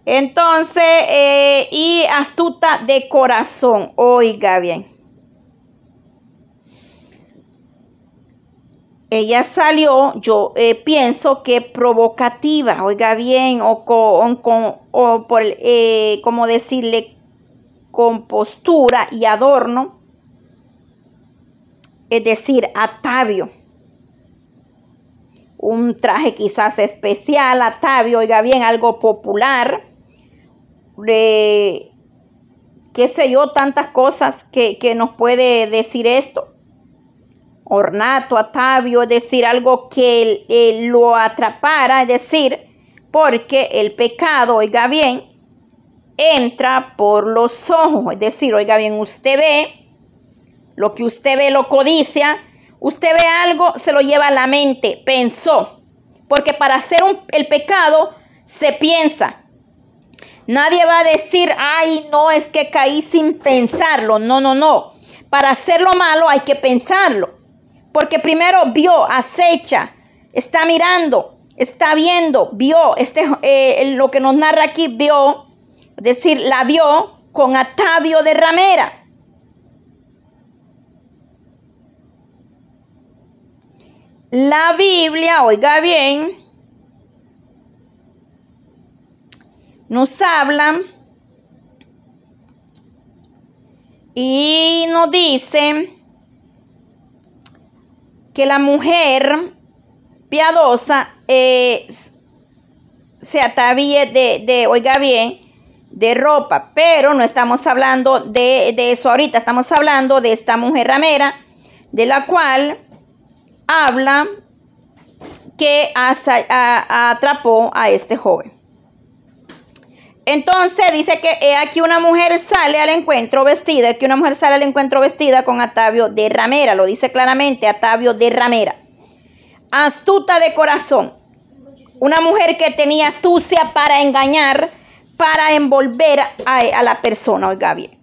Entonces, eh, y astuta de corazón, oiga bien. Ella salió, yo eh, pienso que provocativa, oiga bien, o, con, o por, eh, como decirle, con postura y adorno, es decir, atavio. Un traje quizás especial, atavio, oiga bien, algo popular, qué sé yo, tantas cosas que, que nos puede decir esto ornato, atavio, decir, algo que lo atrapara, es decir, porque el pecado, oiga bien, entra por los ojos, es decir, oiga bien, usted ve, lo que usted ve lo codicia, usted ve algo, se lo lleva a la mente, pensó, porque para hacer el pecado se piensa, Nadie va a decir, ay, no, es que caí sin pensarlo. No, no, no. Para hacer lo malo hay que pensarlo. Porque primero vio, acecha, está mirando, está viendo, vio, este, eh, lo que nos narra aquí, vio, es decir, la vio con atavio de ramera. La Biblia, oiga bien, nos habla y nos dice que la mujer piadosa eh, se atavíe de, de, oiga bien, de ropa, pero no estamos hablando de, de, eso ahorita, estamos hablando de esta mujer ramera, de la cual habla que atrapó a este joven. Entonces dice que aquí una mujer sale al encuentro vestida, que una mujer sale al encuentro vestida con atavio de ramera, lo dice claramente, atavio de ramera. Astuta de corazón, una mujer que tenía astucia para engañar, para envolver a, la persona, oiga bien.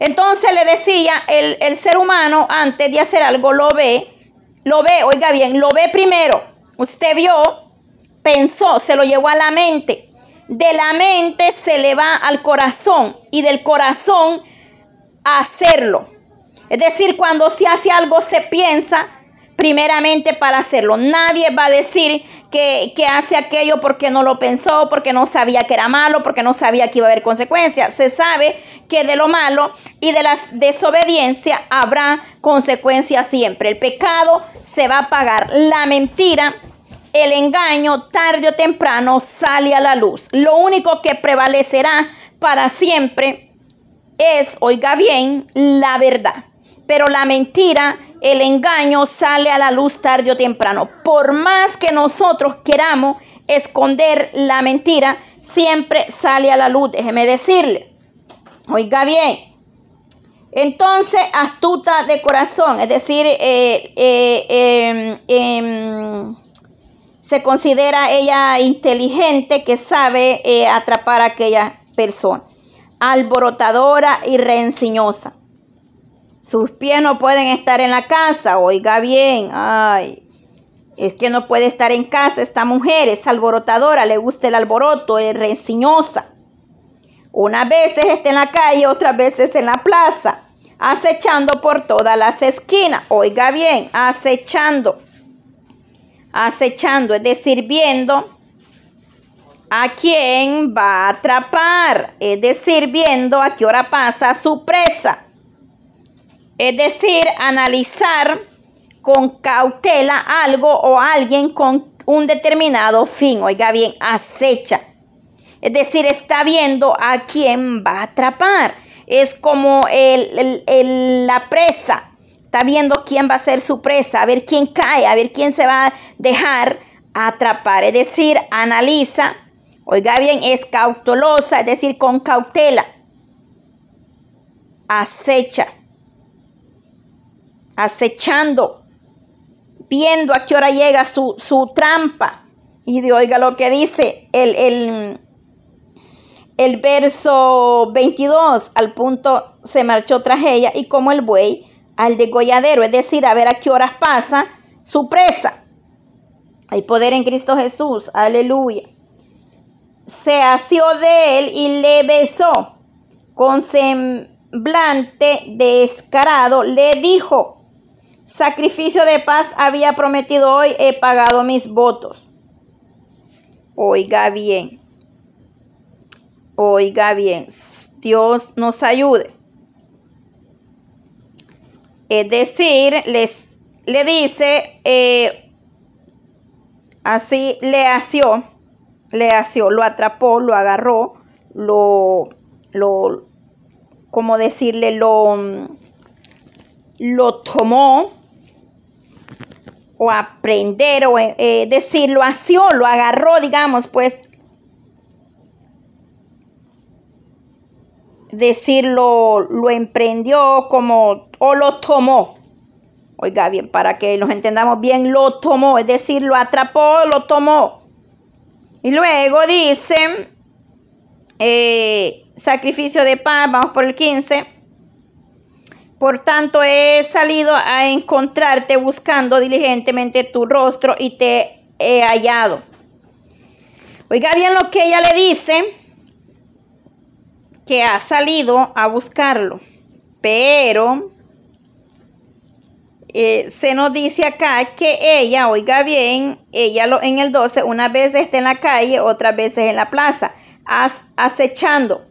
Entonces le decía, el, el ser humano antes de hacer algo lo ve, lo ve, oiga bien, lo ve primero. Usted vio, pensó, se lo llevó a la mente de la mente se le va al corazón y del corazón a hacerlo. Es decir, cuando se hace algo se piensa primeramente para hacerlo. Nadie va a decir que, que, hace aquello porque no lo pensó, porque no sabía que era malo, porque no sabía que iba a haber consecuencias. Se sabe que de lo malo y de la desobediencia habrá consecuencias siempre. El pecado se va a pagar. La mentira el engaño tarde o temprano sale a la luz. Lo único que prevalecerá para siempre es, oiga bien, la verdad. Pero la mentira, el engaño sale a la luz tarde o temprano. Por más que nosotros queramos esconder la mentira, siempre sale a la luz. Déjeme decirle. Oiga bien. Entonces, astuta de corazón, es decir, eh, eh, em, se considera ella inteligente que sabe eh, atrapar a aquella persona. Alborotadora y reenciñosa. Sus pies no pueden estar en la casa, oiga bien, ay, es que no puede estar en casa esta mujer, es alborotadora, le gusta el alboroto, es renciñosa. Unas veces está en la calle, otras veces en la plaza, acechando por todas las esquinas, oiga bien, acechando acechando, es decir, viendo a quién va a atrapar, es decir, viendo a qué hora pasa su presa. Es decir, analizar con cautela algo o alguien con un determinado fin. Oiga bien, acecha. Es decir, está viendo a quién va a atrapar. Es como la presa Está viendo quién va a ser su presa, a ver quién cae, a ver quién se va a dejar atrapar. Es decir, analiza, oiga bien, es cautelosa, es decir, con cautela. Acecha, acechando, viendo a qué hora llega su, su trampa. Y de, oiga lo que dice el, el, el verso 22, al punto se marchó tras ella y como el buey al degolladero, es decir, a ver a qué horas pasa su presa. Hay poder en Cristo Jesús, aleluya. Se asió de él y le besó. Con semblante descarado le dijo, sacrificio de paz había prometido hoy, he pagado mis votos. Oiga bien, oiga bien, Dios nos ayude. Es decir, les, le dice, eh, así le asió, le asió, lo atrapó, lo agarró, lo, lo, como decirle, lo, lo tomó, o aprender, o eh, decir, lo asió, lo agarró, digamos, pues decirlo, lo emprendió como, o lo tomó. Oiga bien, para que nos entendamos bien, lo tomó, es decir, lo atrapó, lo tomó. Y luego dice, eh, sacrificio de paz, vamos por el 15. Por tanto, he salido a encontrarte buscando diligentemente tu rostro y te he hallado. Oiga bien lo que ella le dice, que ha salido a buscarlo, pero eh, se nos dice acá que ella, oiga bien, ella lo, en el 12, una vez está en la calle, otras veces en la plaza, acechando.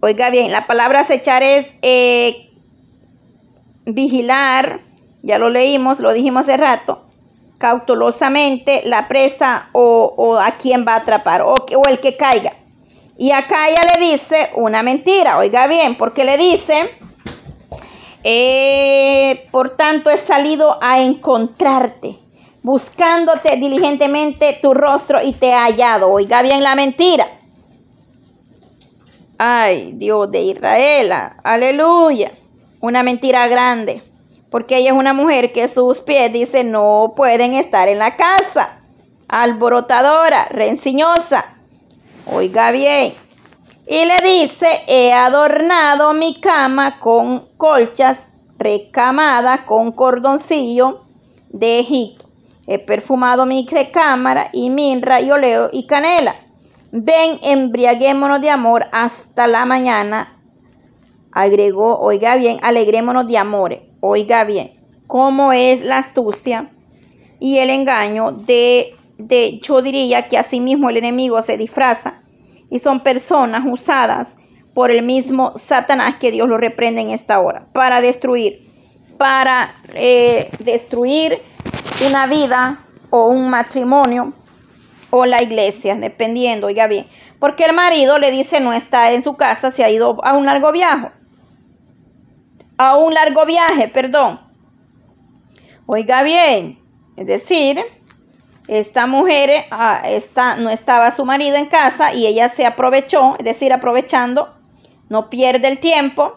Oiga bien, la palabra acechar es eh, vigilar, ya lo leímos, lo dijimos hace rato, cautelosamente la presa o, a quien va a atrapar o, o, el que caiga. Y acá ella le dice una mentira, oiga bien, porque le dice, eh, por tanto he salido a encontrarte, buscándote diligentemente tu rostro y te he hallado, oiga bien la mentira. Ay, Dios de Israel, aleluya, una mentira grande porque ella es una mujer que sus pies, dice, no pueden estar en la casa. Alborotadora, renciñosa. Oiga bien. Y le dice, he adornado mi cama con colchas recamadas con cordoncillo de Egipto. He perfumado mi recámara y minra y oleo y canela. Ven, embriaguémonos de amor hasta la mañana. Agregó, oiga bien, alegrémonos de amores oiga bien, cómo es la astucia y el engaño de, de yo diría que asimismo el enemigo se disfraza y son personas usadas por el mismo Satanás que Dios lo reprende en esta hora para destruir, para eh, destruir una vida o un matrimonio o la iglesia, dependiendo, oiga bien, porque el marido le dice no está en su casa, se ha ido a un largo viaje a un largo viaje, perdón. Oiga bien, es decir, esta mujer ah, no estaba su marido en casa y ella se aprovechó, es decir, aprovechando, no pierde el tiempo,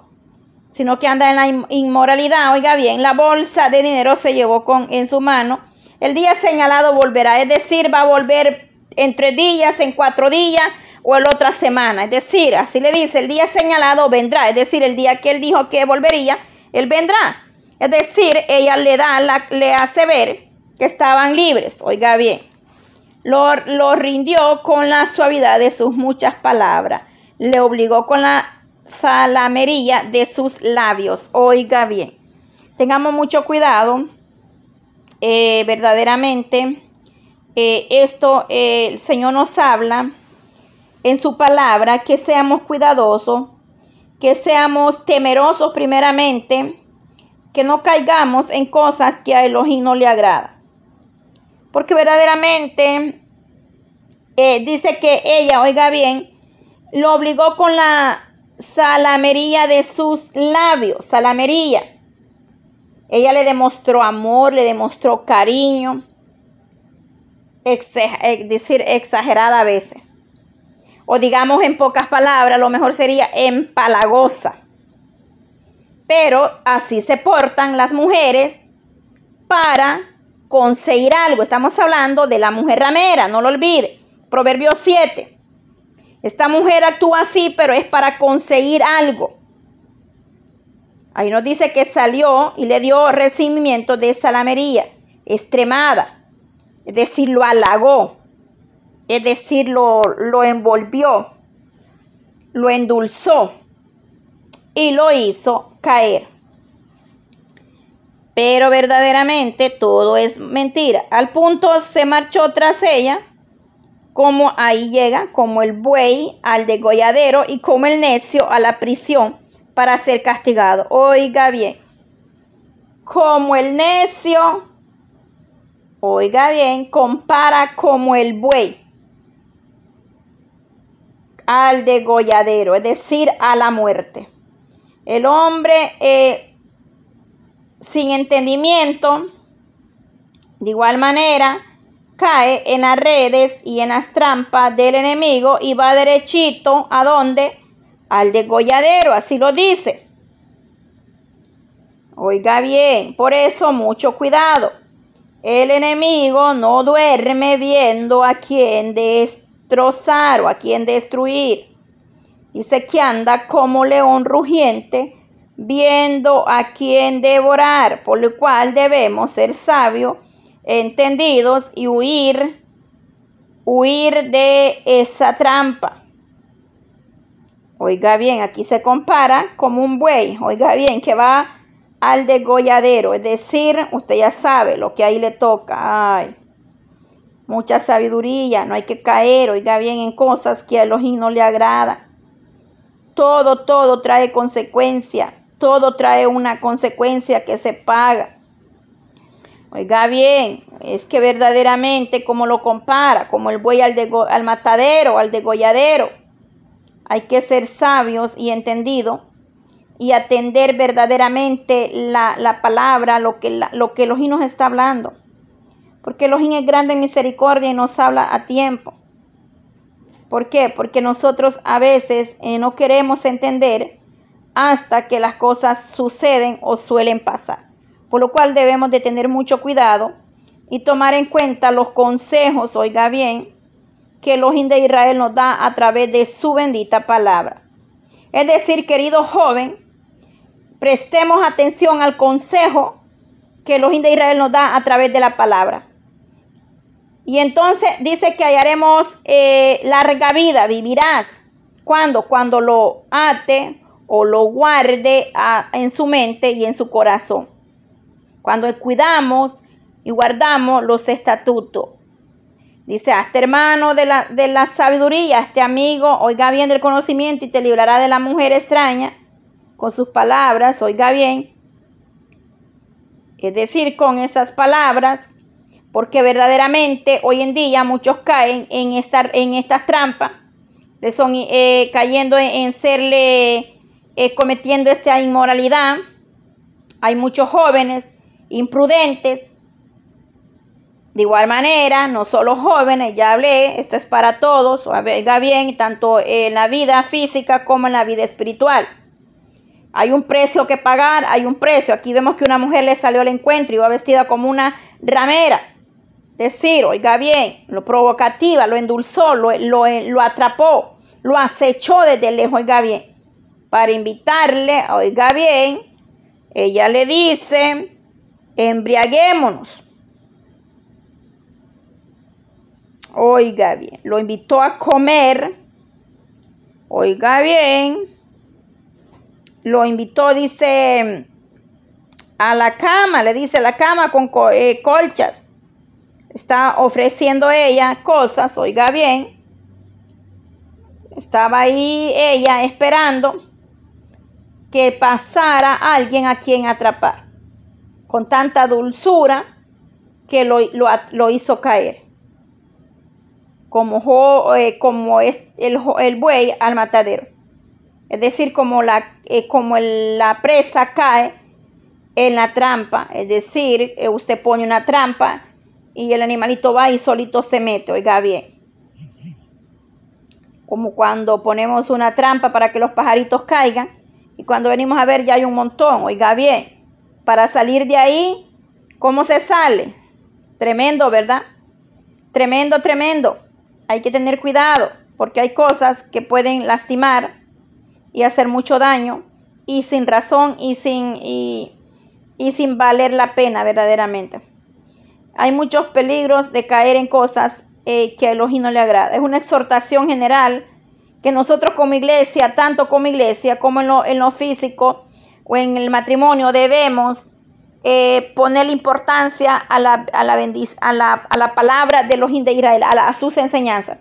sino que anda en la inmoralidad. Oiga bien, la bolsa de dinero se llevó con, en su mano. El día señalado volverá, es decir, va a volver en tres días, en cuatro días, o la otra semana. Es decir, así le dice, el día señalado vendrá. Es decir, el día que él dijo que volvería, él vendrá. Es decir, ella le da, le hace ver que estaban libres. Oiga bien, lo, lo rindió con la suavidad de sus muchas palabras. Le obligó con la salamería de sus labios. Oiga bien, tengamos mucho cuidado. Eh, verdaderamente, eh, esto eh, el Señor nos habla en su palabra, que seamos cuidadosos, que seamos temerosos primeramente, que no caigamos en cosas que a Elohim no le agrada. Porque verdaderamente eh, dice que ella, oiga bien, lo obligó con la salamería de sus labios, salamería. Ella le demostró amor, le demostró cariño, es decir, exagerada a veces o digamos en pocas palabras, lo mejor sería empalagosa. Pero así se portan las mujeres para conseguir algo. Estamos hablando de la mujer ramera, no lo olvide. Proverbio 7. Esta mujer actúa así, pero es para conseguir algo. Ahí nos dice que salió y le dio recibimiento de salamería, extremada. Es decir, lo halagó es decir, lo, envolvió, lo endulzó y lo hizo caer. Pero verdaderamente todo es mentira. Al punto se marchó tras ella, como ahí llega, como el buey al degolladero y como el necio a la prisión para ser castigado. Oiga bien, como el necio, oiga bien, compara como el buey al degolladero, es decir, a la muerte. El hombre eh, sin entendimiento, de igual manera, cae en las redes y en las trampas del enemigo y va derechito a donde? Al degolladero, así lo dice. Oiga bien, por eso mucho cuidado. El enemigo no duerme viendo a quien de destrozar o a quien destruir. Dice que anda como león rugiente, viendo a quien devorar, por lo cual debemos ser sabios, entendidos y huir, huir de esa trampa. Oiga bien, aquí se compara como un buey, oiga bien, que va al degolladero, es decir, usted ya sabe lo que ahí le toca. Ay, mucha sabiduría, no hay que caer, oiga bien, en cosas que a los no le agrada. Todo, todo trae consecuencia, todo trae una consecuencia que se paga. Oiga bien, es que verdaderamente como lo compara, como el buey al, al matadero, al degolladero, hay que ser sabios y entendidos y atender verdaderamente la, palabra, lo que, la, lo que Elohim nos está hablando. Porque Elohim es grande en misericordia y nos habla a tiempo. ¿Por qué? Porque nosotros a veces eh, no queremos entender hasta que las cosas suceden o suelen pasar. Por lo cual debemos de tener mucho cuidado y tomar en cuenta los consejos, oiga bien, que Elohim de Israel nos da a través de su bendita palabra. Es decir, querido joven, prestemos atención al consejo que los de Israel nos da a través de la palabra. Y entonces dice que hallaremos eh, larga vida, vivirás. ¿Cuándo? Cuando lo ate o lo guarde en su mente y en su corazón. Cuando cuidamos y guardamos los estatutos. Dice, este hermano de la, de la sabiduría, este amigo, oiga bien del conocimiento y te librará de la mujer extraña con sus palabras, oiga bien, es decir, con esas palabras, porque verdaderamente hoy en día muchos caen en, esta, en estas trampas, le son eh, cayendo en, serle, eh, cometiendo esta inmoralidad. Hay muchos jóvenes imprudentes. De igual manera, no solo jóvenes, ya hablé, esto es para todos, oiga bien, tanto en la vida física como en la vida espiritual. Hay un precio que pagar, hay un precio. Aquí vemos que una mujer le salió al encuentro y va vestida como una ramera. Decir, oiga bien, lo provocativa, lo endulzó, lo, lo, atrapó, lo acechó desde lejos, oiga bien. Para invitarle, oiga bien, ella le dice, embriaguémonos. Oiga bien, lo invitó a comer. Oiga bien lo invitó, dice, a la cama, le dice la cama con eh, colchas. Está ofreciendo ella cosas, oiga bien. Estaba ahí ella esperando que pasara alguien a quien atrapar. Con tanta dulzura que lo, hizo caer. Como, eh, como es el, el buey al matadero. Es decir, como la, eh, como la presa cae en la trampa, es decir, eh, usted pone una trampa y el animalito va y solito se mete, oiga bien. Como cuando ponemos una trampa para que los pajaritos caigan y cuando venimos a ver ya hay un montón, oiga bien. Para salir de ahí, ¿cómo se sale? Tremendo, ¿verdad? Tremendo, tremendo. Hay que tener cuidado porque hay cosas que pueden lastimar y hacer mucho daño y sin razón y sin, y, sin valer la pena verdaderamente. Hay muchos peligros de caer en cosas eh, que a Elohim no le agrada. Es una exhortación general que nosotros como iglesia, tanto como iglesia como en lo, en lo físico o en el matrimonio, debemos eh, poner importancia a la, a la, a la, a la palabra de Elohim de Israel, a, sus enseñanzas.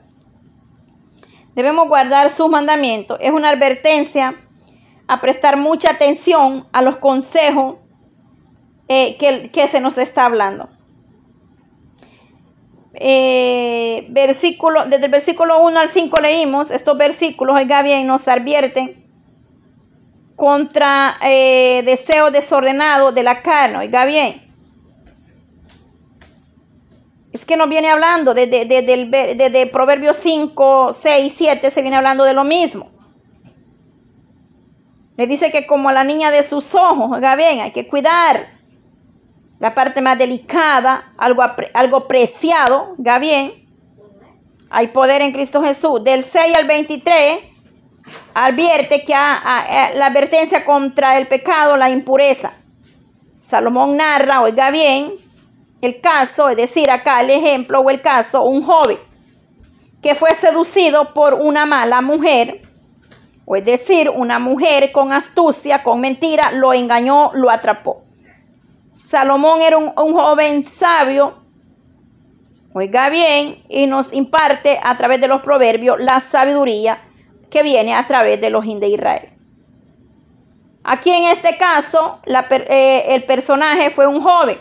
Debemos guardar sus mandamientos. Es una advertencia a prestar mucha atención a los consejos eh, que, se nos está hablando. Eh, versículo, desde el versículo 1 al 5 leímos estos versículos, oiga bien, nos advierten contra eh, deseos desordenados de la carne, oiga bien. Es que nos viene hablando desde, desde, Proverbios 5, 6, 7, se viene hablando de lo mismo. Le dice que como la niña de sus ojos, oiga bien, hay que cuidar la parte más delicada, algo, algo preciado, oiga bien. Hay poder en Cristo Jesús. Del 6 al 23 advierte que la advertencia contra el pecado, la impureza. Salomón narra, oiga bien, el caso, es decir, acá el ejemplo o el caso, un joven que fue seducido por una mala mujer, o es decir, una mujer con astucia, con mentira, lo engañó, lo atrapó. Salomón era un, un joven sabio, oiga bien, y nos imparte a través de los proverbios la sabiduría que viene a través de los de Israel. Aquí en este caso, eh, el personaje fue un joven.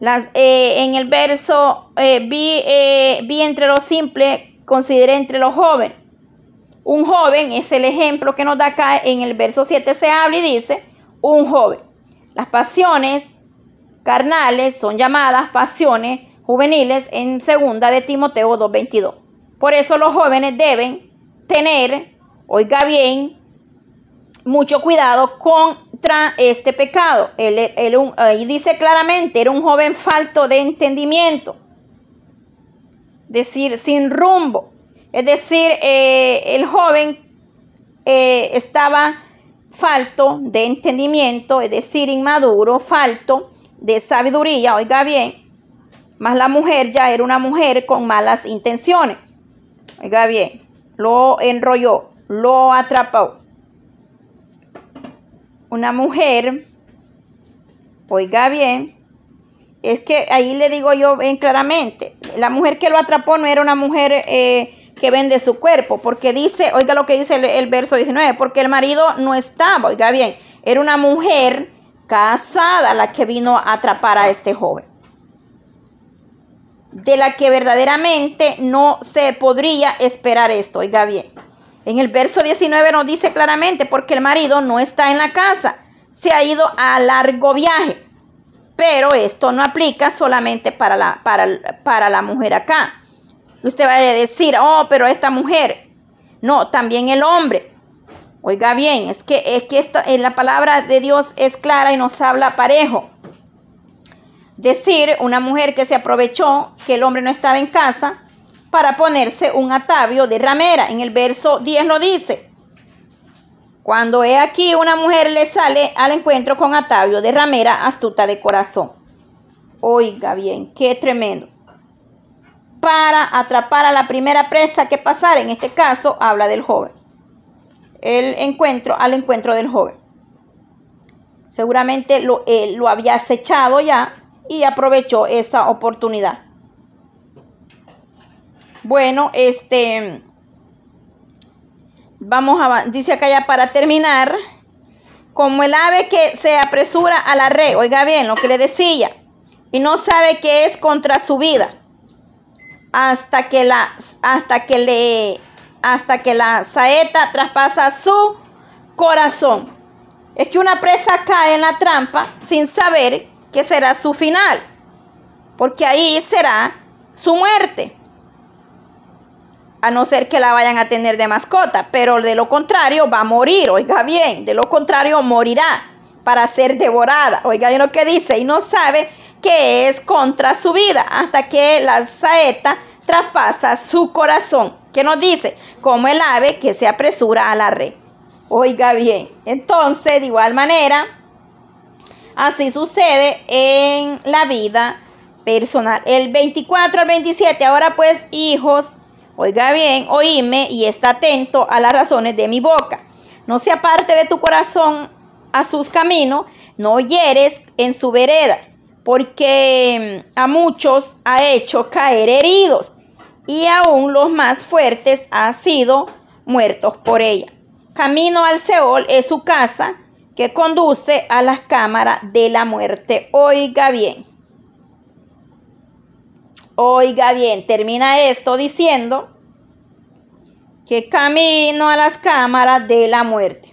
Las, eh, en el verso eh, vi, vi entre los simples, consideré entre los jóvenes. Un joven es el ejemplo que nos da acá en el verso 7 se habla y dice, un joven. Las pasiones carnales son llamadas pasiones juveniles en segunda de Timoteo 2.22. Por eso los jóvenes deben tener, oiga bien, mucho cuidado contra este pecado. Él, ahí dice claramente, era un joven falto de entendimiento, decir, sin rumbo. Es decir, eh, el joven eh, estaba falto de entendimiento, es decir, inmaduro, falto de sabiduría, oiga bien, más la mujer ya era una mujer con malas intenciones. Oiga bien, lo enrolló, lo atrapó. Una mujer, oiga bien, es que ahí le digo yo bien claramente, la mujer que lo atrapó no era una mujer eh, que vende su cuerpo, porque dice, oiga lo que dice el, verso 19, porque el marido no estaba, oiga bien, era una mujer casada la que vino a atrapar a este joven de la que verdaderamente no se podría esperar esto. Oiga bien, en el verso 19 nos dice claramente, porque el marido no está en la casa, se ha ido a largo viaje. Pero esto no aplica solamente para la, para, para la mujer acá. Usted va a decir, oh, pero esta mujer. No, también el hombre. Oiga bien, es que, es que esto, en la palabra de Dios es clara y nos habla parejo decir una mujer que se aprovechó que el hombre no estaba en casa para ponerse un atavio de ramera. En el verso 10 lo dice. Cuando he aquí una mujer le sale al encuentro con atavio de ramera astuta de corazón. Oiga bien, qué tremendo. Para atrapar a la primera presa que pasara, en este caso habla del joven. El encuentro al encuentro del joven. Seguramente lo, él lo había acechado ya y aprovechó esa oportunidad. Bueno, este, vamos a, dice acá ya para terminar, como el ave que se apresura a la red, oiga bien lo que le decía, y no sabe qué es contra su vida, hasta que la, hasta que le, hasta que la saeta traspasa su corazón. Es que una presa cae en la trampa sin saber que será su final, porque ahí será su muerte. A no ser que la vayan a tener de mascota, pero de lo contrario va a morir, oiga bien, de lo contrario morirá para ser devorada. Oiga bien lo que dice, y no sabe que es contra su vida hasta que la saeta traspasa su corazón. ¿Qué nos dice? Como el ave que se apresura a la red. Oiga bien, entonces de igual manera Así sucede en la vida personal. El 24 al 27, ahora pues hijos, oiga bien, oíme y está atento a las razones de mi boca. No se aparte de tu corazón a sus caminos, no hieres en sus veredas, porque mm, a muchos ha hecho caer heridos y aún los más fuertes han sido muertos por ella. Camino al Seol es su casa que conduce a las cámaras de la muerte. Oiga bien. Oiga bien, termina esto diciendo que camino a las cámaras de la muerte.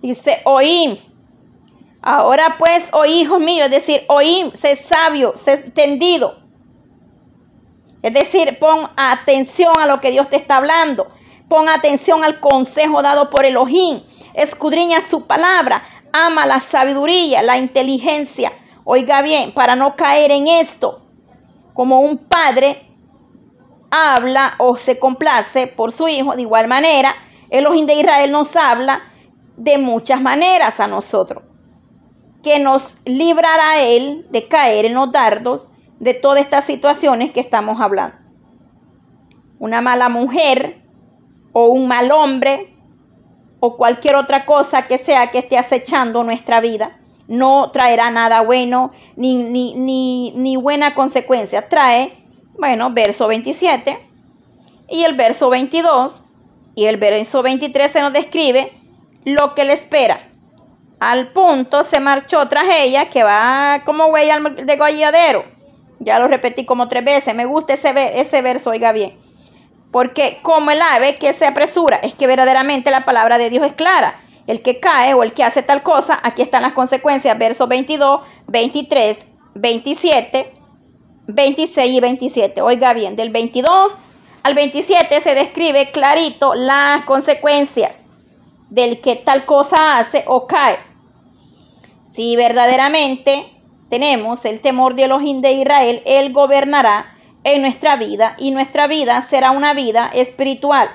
Dice, oí. Ahora pues, oí, hijo mío, es decir, oí, sé sabio, sé entendido. Es decir, pon atención a lo que Dios te está hablando. Pon atención al consejo dado por Elohim. Escudriña su palabra. Ama la sabiduría, la inteligencia. Oiga bien, para no caer en esto. como un padre habla o se complace por su hijo, de igual manera, Elohim de Israel nos habla de muchas maneras a nosotros, que nos librará Él de caer en los dardos de todas estas situaciones que estamos hablando. Una mala mujer o un mal hombre o cualquier otra cosa que sea que esté acechando nuestra vida no traerá nada bueno ni, ni, ni, ni buena consecuencia. Trae, bueno, verso 27 y el verso 22 y el verso 23 se nos describe lo que le espera. Al punto se marchó tras ella que va como huella de golladero. Ya lo repetí como tres veces. Me gusta ese, ese verso, oiga bien. Porque como el ave que se apresura, es que verdaderamente la palabra de Dios es clara el que cae o el que hace tal cosa, aquí están las consecuencias, versos 22, 23, 27, 26 y 27. Oiga bien, del 22 al 27 se describe clarito las consecuencias del que tal cosa hace o cae. Si verdaderamente tenemos el temor de Elohim de Israel, Él gobernará en nuestra vida y nuestra vida será una vida espiritual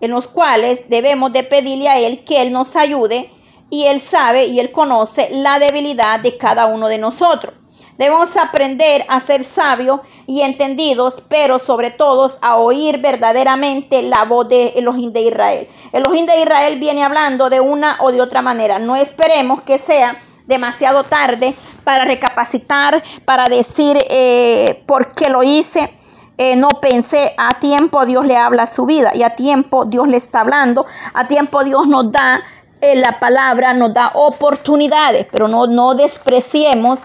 en los cuales debemos de pedirle a Él que Él nos ayude y Él sabe y Él conoce la debilidad de cada uno de nosotros. Debemos aprender a ser sabios y entendidos, pero sobre todo a oír verdaderamente la voz de Elohim de Israel. Elohim de Israel viene hablando de una o de otra manera. No esperemos que sea demasiado tarde para recapacitar, para decir eh, por qué lo hice eh, no pensé, a tiempo Dios le habla a su vida y a tiempo Dios le está hablando, a tiempo Dios nos da eh, la palabra, nos da oportunidades, pero no, no despreciemos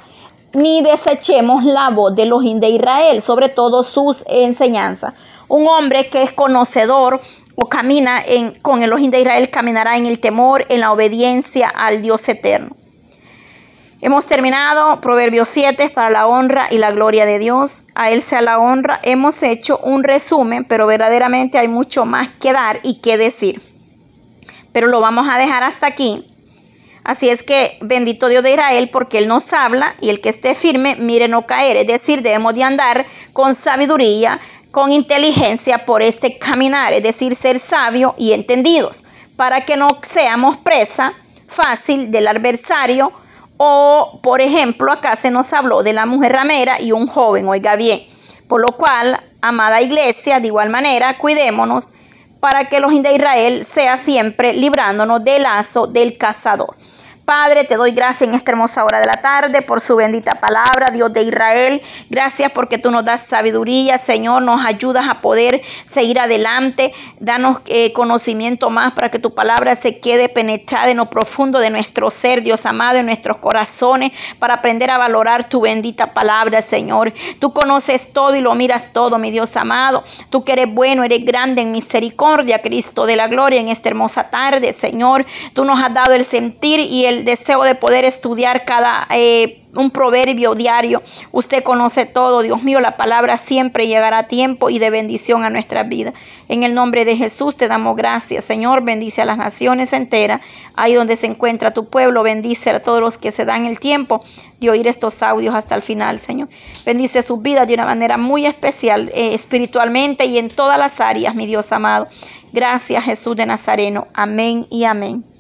ni desechemos la voz de los de Israel, sobre todo sus enseñanzas. Un hombre que es conocedor o camina con el de Israel caminará en el temor, en la obediencia al Dios eterno. Hemos terminado Proverbios 7 para la honra y la gloria de Dios. A Él sea la honra. Hemos hecho un resumen, pero verdaderamente hay mucho más que dar y que decir. Pero lo vamos a dejar hasta aquí. Así es que bendito Dios de Israel porque Él nos habla y el que esté firme, mire no caer. Es decir, debemos de andar con sabiduría, con inteligencia por este caminar. Es decir, ser sabios y entendidos para que no seamos presa fácil del adversario o, por ejemplo, acá se nos habló de la mujer ramera y un joven, oiga bien. Por lo cual, amada iglesia, de igual manera, cuidémonos para que los de Israel sea siempre librándonos del lazo del cazador. Padre, te doy gracias en esta hermosa hora de la tarde por su bendita palabra, Dios de Israel. Gracias porque tú nos das sabiduría, Señor, nos ayudas a poder seguir adelante. Danos eh, conocimiento más para que tu palabra se quede penetrada en lo profundo de nuestro ser, Dios amado, en nuestros corazones, para aprender a valorar tu bendita palabra, Señor. Tú conoces todo y lo miras todo, mi Dios amado. Tú que eres bueno, eres grande en misericordia, Cristo de la gloria, en esta hermosa tarde, Señor. Tú nos has dado el sentir y el el deseo de poder estudiar cada eh, un proverbio diario. Usted conoce todo, Dios mío, la palabra siempre llegará a tiempo y de bendición a nuestra vida. En el nombre de Jesús te damos gracias, Señor, bendice a las naciones enteras, ahí donde se encuentra tu pueblo, bendice a todos los que se dan el tiempo de oír estos audios hasta el final, Señor. Bendice sus vidas de una manera muy especial, eh, espiritualmente y en todas las áreas, mi Dios amado. Gracias, Jesús de Nazareno. Amén y amén.